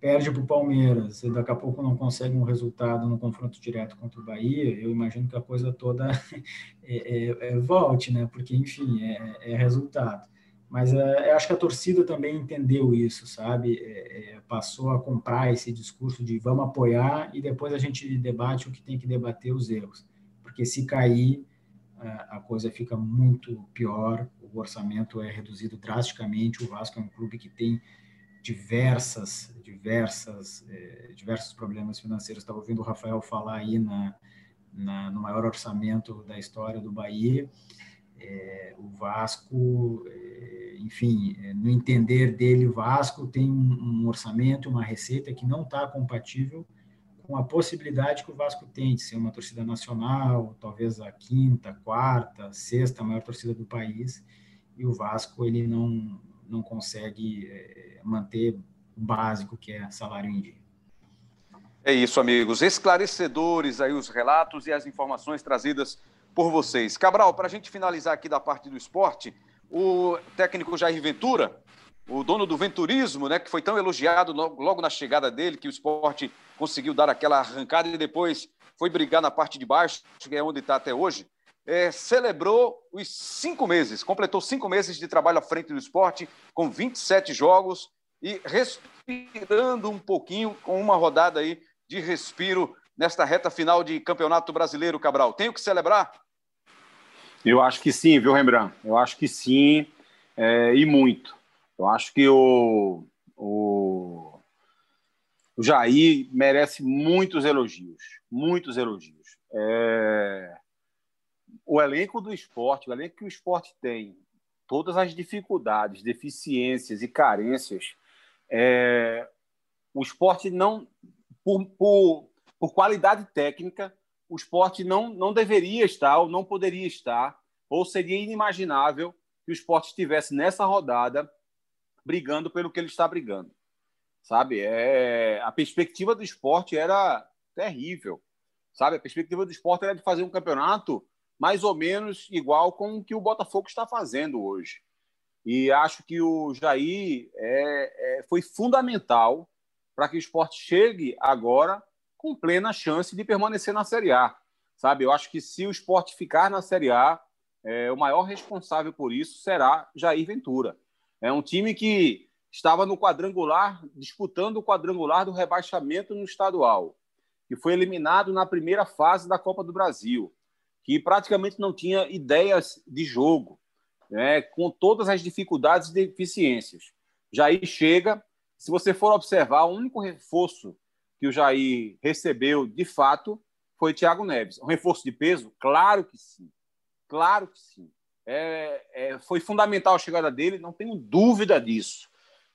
perde para o Palmeiras e daqui a pouco não consegue um resultado no confronto direto contra o Bahia, eu imagino que a coisa toda (laughs) é, é, é, volte, né? Porque, enfim, é, é resultado. Mas é, eu acho que a torcida também entendeu isso, sabe? É, é, passou a comprar esse discurso de vamos apoiar e depois a gente debate o que tem que debater os erros. Porque se cair, a coisa fica muito pior, o orçamento é reduzido drasticamente. O Vasco é um clube que tem diversas, diversas, é, diversos problemas financeiros. Estava ouvindo o Rafael falar aí na, na, no maior orçamento da história do Bahia. É, o Vasco, é, enfim, é, no entender dele, o Vasco tem um, um orçamento, uma receita que não está compatível com a possibilidade que o Vasco tem de ser uma torcida nacional, talvez a quinta, quarta, sexta maior torcida do país, e o Vasco ele não, não consegue é, manter o básico que é salário em dia. É isso, amigos. Esclarecedores aí os relatos e as informações trazidas por vocês. Cabral, para a gente finalizar aqui da parte do esporte, o técnico Jair Ventura, o dono do venturismo, né, que foi tão elogiado logo na chegada dele, que o esporte conseguiu dar aquela arrancada e depois foi brigar na parte de baixo, que é onde está até hoje, é, celebrou os cinco meses, completou cinco meses de trabalho à frente do esporte, com 27 jogos e respirando um pouquinho com uma rodada aí de respiro nesta reta final de Campeonato Brasileiro, Cabral? Tenho que celebrar? Eu acho que sim, viu, Rembrandt? Eu acho que sim, é, e muito. Eu acho que o, o, o Jair merece muitos elogios, muitos elogios. É, o elenco do esporte, o elenco que o esporte tem, todas as dificuldades, deficiências e carências, é, o esporte não por, por, por qualidade técnica, o esporte não, não deveria estar ou não poderia estar, ou seria inimaginável que o esporte estivesse nessa rodada brigando pelo que ele está brigando. Sabe? É, a perspectiva do esporte era terrível. Sabe? A perspectiva do esporte era de fazer um campeonato mais ou menos igual com o que o Botafogo está fazendo hoje. E acho que o Jair é, é, foi fundamental para que o esporte chegue agora com plena chance de permanecer na Série A. Sabe, eu acho que se o esporte ficar na Série A, é, o maior responsável por isso será Jair Ventura. É um time que estava no quadrangular, disputando o quadrangular do rebaixamento no estadual, que foi eliminado na primeira fase da Copa do Brasil, que praticamente não tinha ideias de jogo, né, com todas as dificuldades e deficiências. Jair chega, se você for observar, o único reforço que o Jair recebeu de fato foi Thiago Neves. Um reforço de peso? Claro que sim. Claro que sim. É, é, foi fundamental a chegada dele, não tenho dúvida disso.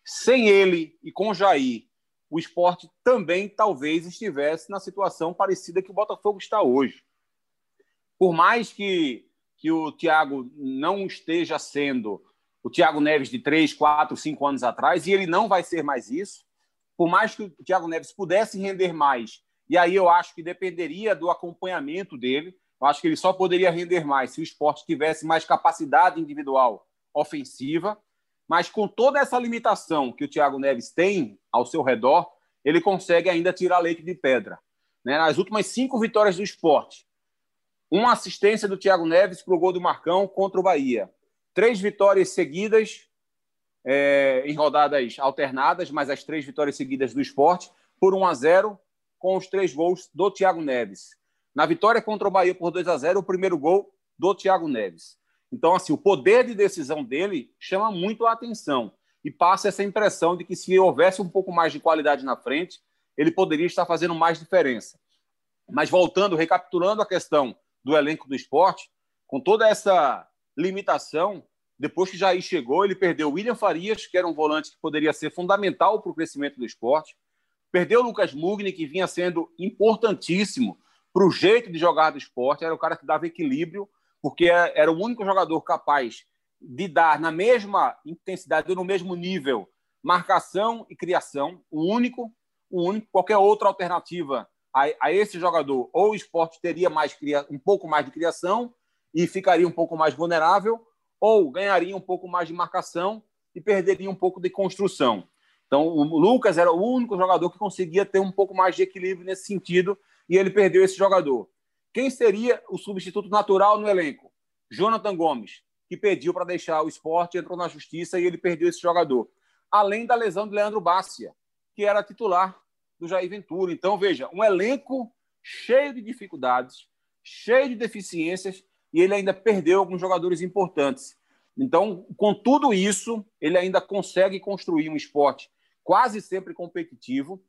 Sem ele e com o Jair, o esporte também talvez estivesse na situação parecida que o Botafogo está hoje. Por mais que, que o Thiago não esteja sendo o Thiago Neves de 3, 4, 5 anos atrás, e ele não vai ser mais isso. Por mais que o Thiago Neves pudesse render mais, e aí eu acho que dependeria do acompanhamento dele, eu acho que ele só poderia render mais se o esporte tivesse mais capacidade individual ofensiva, mas com toda essa limitação que o Thiago Neves tem ao seu redor, ele consegue ainda tirar leite de pedra. Né? Nas últimas cinco vitórias do esporte, uma assistência do Thiago Neves para o gol do Marcão contra o Bahia três vitórias seguidas é, em rodadas alternadas, mas as três vitórias seguidas do esporte, por 1 a 0 com os três gols do Thiago Neves. Na vitória contra o Bahia por 2 a 0 o primeiro gol do Thiago Neves. Então, assim, o poder de decisão dele chama muito a atenção e passa essa impressão de que se houvesse um pouco mais de qualidade na frente, ele poderia estar fazendo mais diferença. Mas voltando, recapitulando a questão do elenco do esporte, com toda essa limitação. Depois que Jair chegou, ele perdeu William Farias, que era um volante que poderia ser fundamental para o crescimento do esporte. Perdeu Lucas Mugni, que vinha sendo importantíssimo para o jeito de jogar do esporte. Era o cara que dava equilíbrio, porque era o único jogador capaz de dar na mesma intensidade, no mesmo nível, marcação e criação. O único, o único. Qualquer outra alternativa a, a esse jogador, ou o esporte teria mais um pouco mais de criação, e ficaria um pouco mais vulnerável, ou ganharia um pouco mais de marcação e perderia um pouco de construção. Então, o Lucas era o único jogador que conseguia ter um pouco mais de equilíbrio nesse sentido e ele perdeu esse jogador. Quem seria o substituto natural no elenco? Jonathan Gomes, que pediu para deixar o esporte, entrou na justiça e ele perdeu esse jogador. Além da lesão de Leandro Bácia, que era titular do Jair Ventura. Então, veja, um elenco cheio de dificuldades, cheio de deficiências e ele ainda perdeu alguns jogadores importantes. Então, com tudo isso, ele ainda consegue construir um esporte quase sempre competitivo,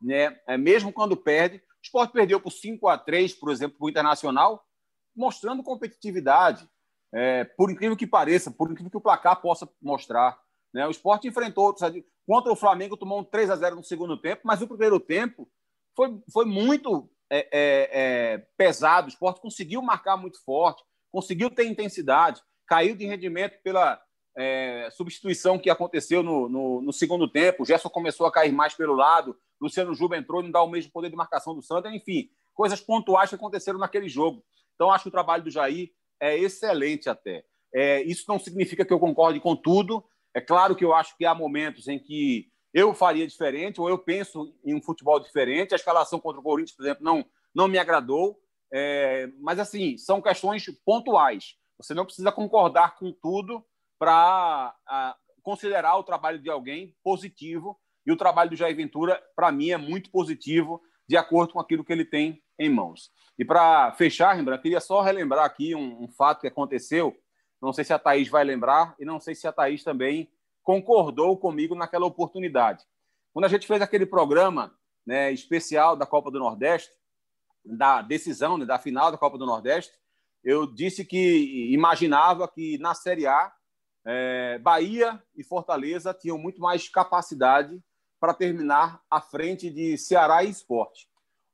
né? É, mesmo quando perde. O esporte perdeu por 5 a 3 por exemplo, para o Internacional, mostrando competitividade. É, por incrível que pareça, por incrível que o placar possa mostrar. Né? O esporte enfrentou outros. Contra o Flamengo, tomou um 3 a 0 no segundo tempo, mas o primeiro tempo foi, foi muito é, é, é, pesado. O esporte conseguiu marcar muito forte, conseguiu ter intensidade, caiu de rendimento pela é, substituição que aconteceu no, no, no, segundo tempo. O Gerson começou a cair mais pelo lado, Luciano Juba entrou e não dá o mesmo poder de marcação do Santos. Enfim, coisas pontuais que aconteceram naquele jogo. Então, acho que o trabalho do Jair é excelente até. É, isso não significa que eu concorde com tudo. É claro que eu acho que há momentos em que eu faria diferente, ou eu penso em um futebol diferente. A escalação contra o Corinthians, por exemplo, não, não me agradou. É, mas, assim, são questões pontuais. Você não precisa concordar com tudo para considerar o trabalho de alguém positivo. E o trabalho do Jair Ventura, para mim, é muito positivo, de acordo com aquilo que ele tem em mãos. E para fechar, Rembrandt, queria só relembrar aqui um, um, fato que aconteceu. Não sei se a Thaís vai lembrar, e não sei se a Thaís também concordou comigo naquela oportunidade. Quando a gente fez aquele programa né, especial da Copa do Nordeste, da decisão, né, da final da Copa do Nordeste, eu disse que imaginava que na Série A, é, Bahia e Fortaleza tinham muito mais capacidade para terminar à frente de Ceará e Esporte.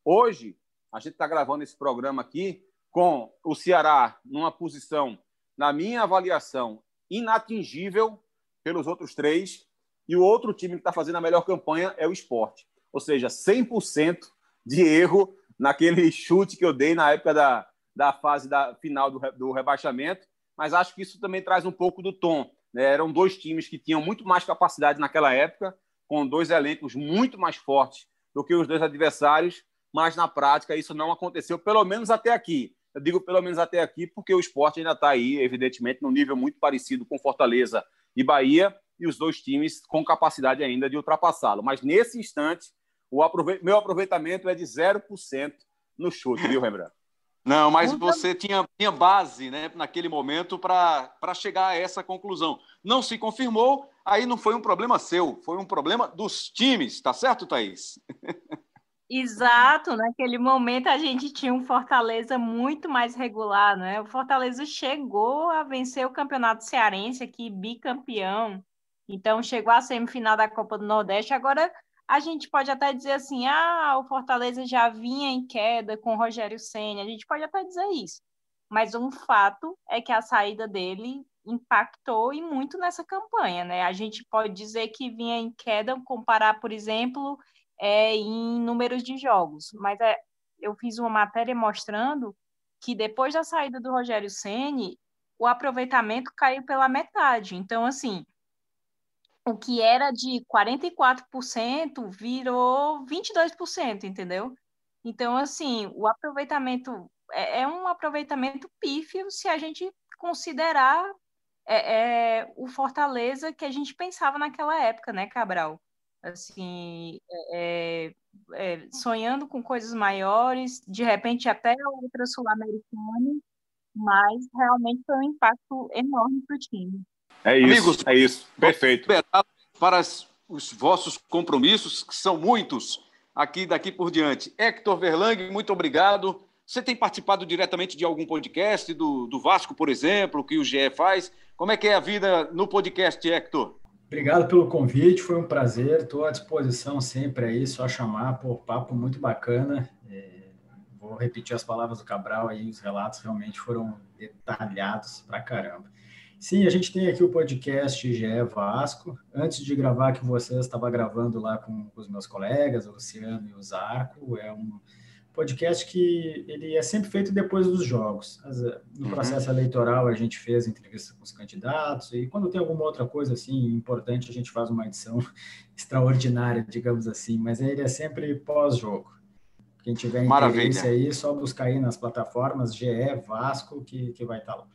Hoje, a gente está gravando esse programa aqui com o Ceará numa posição, na minha avaliação, inatingível pelos outros três, e o outro time que está fazendo a melhor campanha é o esporte. Ou seja, 100% de erro naquele (laughs) chute que eu dei na época da, da fase da final do, do rebaixamento, mas acho que isso também traz um pouco do tom. Né? Eram dois times que tinham muito mais capacidade naquela época, com dois elencos muito mais fortes do que os dois adversários, mas na prática isso não aconteceu, pelo menos até aqui. Eu digo pelo menos até aqui porque o esporte ainda está aí, evidentemente, num nível muito parecido com Fortaleza e Bahia, e os dois times com capacidade ainda de ultrapassá-lo. Mas nesse instante, o meu aproveitamento é de 0% no chute, viu, Rembrandt? (laughs) Não, mas você tinha, tinha base né, naquele momento para chegar a essa conclusão. Não se confirmou, aí não foi um problema seu, foi um problema dos times, tá certo, Thaís? (laughs) Exato, naquele momento a gente tinha um Fortaleza muito mais regular, né? O Fortaleza chegou a vencer o Campeonato Cearense aqui, bicampeão. Então chegou à semifinal da Copa do Nordeste. Agora a gente pode até dizer assim: "Ah, o Fortaleza já vinha em queda com o Rogério Ceni". A gente pode até dizer isso. Mas um fato é que a saída dele impactou e muito nessa campanha, né? A gente pode dizer que vinha em queda comparar, por exemplo, é, em números de jogos, mas é, eu fiz uma matéria mostrando que depois da saída do Rogério Ceni, o aproveitamento caiu pela metade. Então, assim, o que era de 44% virou 22%, entendeu? Então, assim, o aproveitamento é, é um aproveitamento pífio se a gente considerar é, é, o Fortaleza que a gente pensava naquela época, né, Cabral? Assim, é, é, é, sonhando com coisas maiores, de repente até outra sul-americana, mas realmente foi um impacto enorme para o time. É isso, Amigos, é isso, perfeito. Para os vossos compromissos, que são muitos aqui daqui por diante. Hector Verlang, muito obrigado. Você tem participado diretamente de algum podcast, do, do Vasco, por exemplo, que o GE faz? Como é que é a vida no podcast, Hector? Obrigado pelo convite, foi um prazer. Estou à disposição sempre aí, só chamar, por papo muito bacana. É, vou repetir as palavras do Cabral aí, os relatos realmente foram detalhados pra caramba. Sim, a gente tem aqui o podcast GE Vasco. Antes de gravar com vocês, estava gravando lá com, com os meus colegas, o Luciano e o Zarco. É um podcast que ele é sempre feito depois dos jogos. No uhum. processo eleitoral a gente fez entrevista com os candidatos e quando tem alguma outra coisa assim importante a gente faz uma edição (laughs) extraordinária, digamos assim, mas ele é sempre pós-jogo. Quem tiver Maravilha. interesse aí, só buscar aí nas plataformas GE Vasco que, que vai estar lá.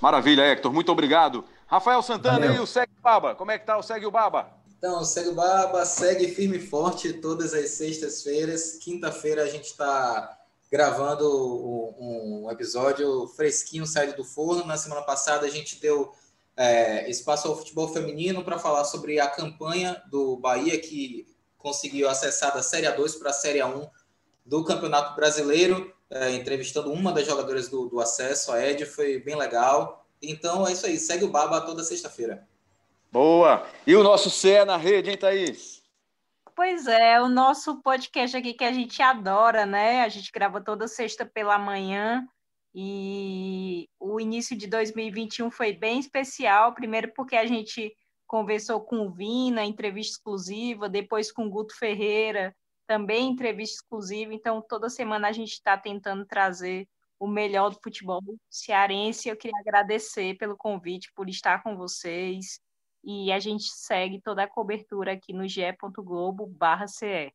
Maravilha, Hector. Muito obrigado. Rafael Santana Valeu. e o Segue Baba. Como é que tá o Segue o Baba? Então, segue Baba, segue firme e forte todas as sextas-feiras. Quinta-feira a gente está gravando um, um, episódio fresquinho, saído do forno. Na semana passada a gente deu é, espaço ao futebol feminino para falar sobre a campanha do Bahia que conseguiu acessar da Série A2 para a Série A1 do Campeonato Brasileiro, é, entrevistando uma das jogadoras do, do acesso, a Ed, foi bem legal. Então é isso aí, segue o Baba toda sexta-feira. Boa! E o nosso CE na rede, hein, Thaís? Pois é, o nosso podcast aqui que a gente adora, né? A gente grava toda sexta pela manhã e o início de 2021 foi bem especial, primeiro porque a gente conversou com o Vina, entrevista exclusiva, depois com o Guto Ferreira, também entrevista exclusiva. Então, toda semana a gente está tentando trazer o melhor do futebol cearense. Eu queria agradecer pelo convite, por estar com vocês. E a gente segue toda a cobertura aqui no ge.globo/ce.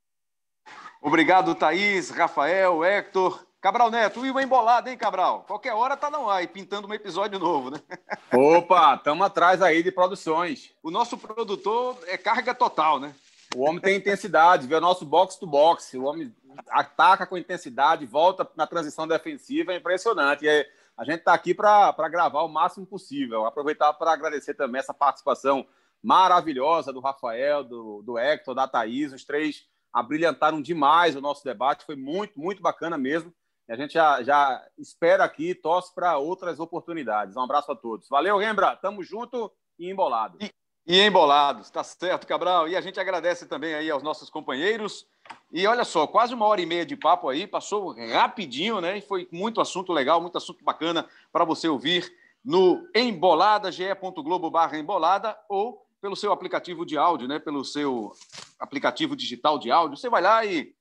Obrigado, Thaís, Rafael, Hector. Cabral Neto, e uma embolada, hein, Cabral? Qualquer hora tá ar e pintando um episódio novo, né? (laughs) Opa, estamos atrás aí de produções. O nosso produtor é carga total, né? O homem tem intensidade, vê o nosso box to box. O homem ataca com intensidade, volta na transição defensiva, é impressionante. E a gente está aqui para gravar o máximo possível. Aproveitar para agradecer também essa participação maravilhosa do Rafael, do, do Hector, da Thaís. Os três abrilhantaram demais o nosso debate, foi muito, muito bacana mesmo. E a gente já, já espera aqui, torce para outras oportunidades. Um abraço a todos. Valeu, Rembra. Tamo junto e embolado. E, e embolados, tá certo, Cabral. E a gente agradece também aí aos nossos companheiros. E olha só, quase uma hora e meia de papo aí, passou rapidinho, né? E foi muito assunto legal, muito assunto bacana para você ouvir no embolada, ge.globo barra embolada ou pelo seu aplicativo de áudio, né? Pelo seu aplicativo digital de áudio. Você vai lá e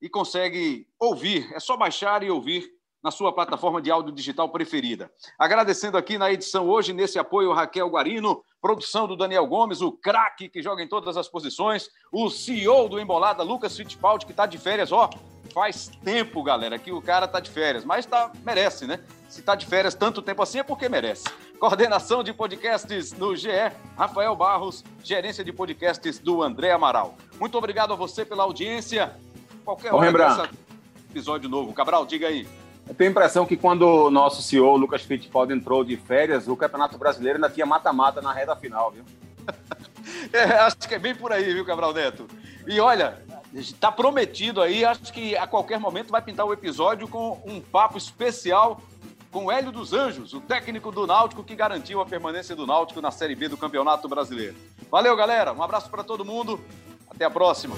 e consegue ouvir. É só baixar e ouvir na sua plataforma de áudio digital preferida. Agradecendo aqui na edição hoje, nesse apoio, Raquel Guarino, produção do Daniel Gomes, o craque que joga em todas as posições, o CEO do Embolada, Lucas Fittipaldi, que está de férias, ó, faz tempo, galera, que o cara está de férias, mas tá, merece, né? Se está de férias tanto tempo assim é porque merece. Coordenação de podcasts no GE, Rafael Barros, gerência de podcasts do André Amaral. Muito obrigado a você pela audiência. Qualquer hora dessa episódio novo. Cabral, diga aí. Eu tenho a impressão que quando o nosso CEO, Lucas Fittipaldi, entrou de férias, o Campeonato Brasileiro ainda tinha mata-mata na reta final, viu? (laughs) é, acho que é bem por aí, viu, Cabral Neto? E olha, está prometido aí, acho que a qualquer momento vai pintar o episódio com um papo especial com o Hélio dos Anjos, o técnico do Náutico que garantiu a permanência do Náutico na Série B do Campeonato Brasileiro. Valeu, galera. Um abraço para todo mundo. Até a próxima.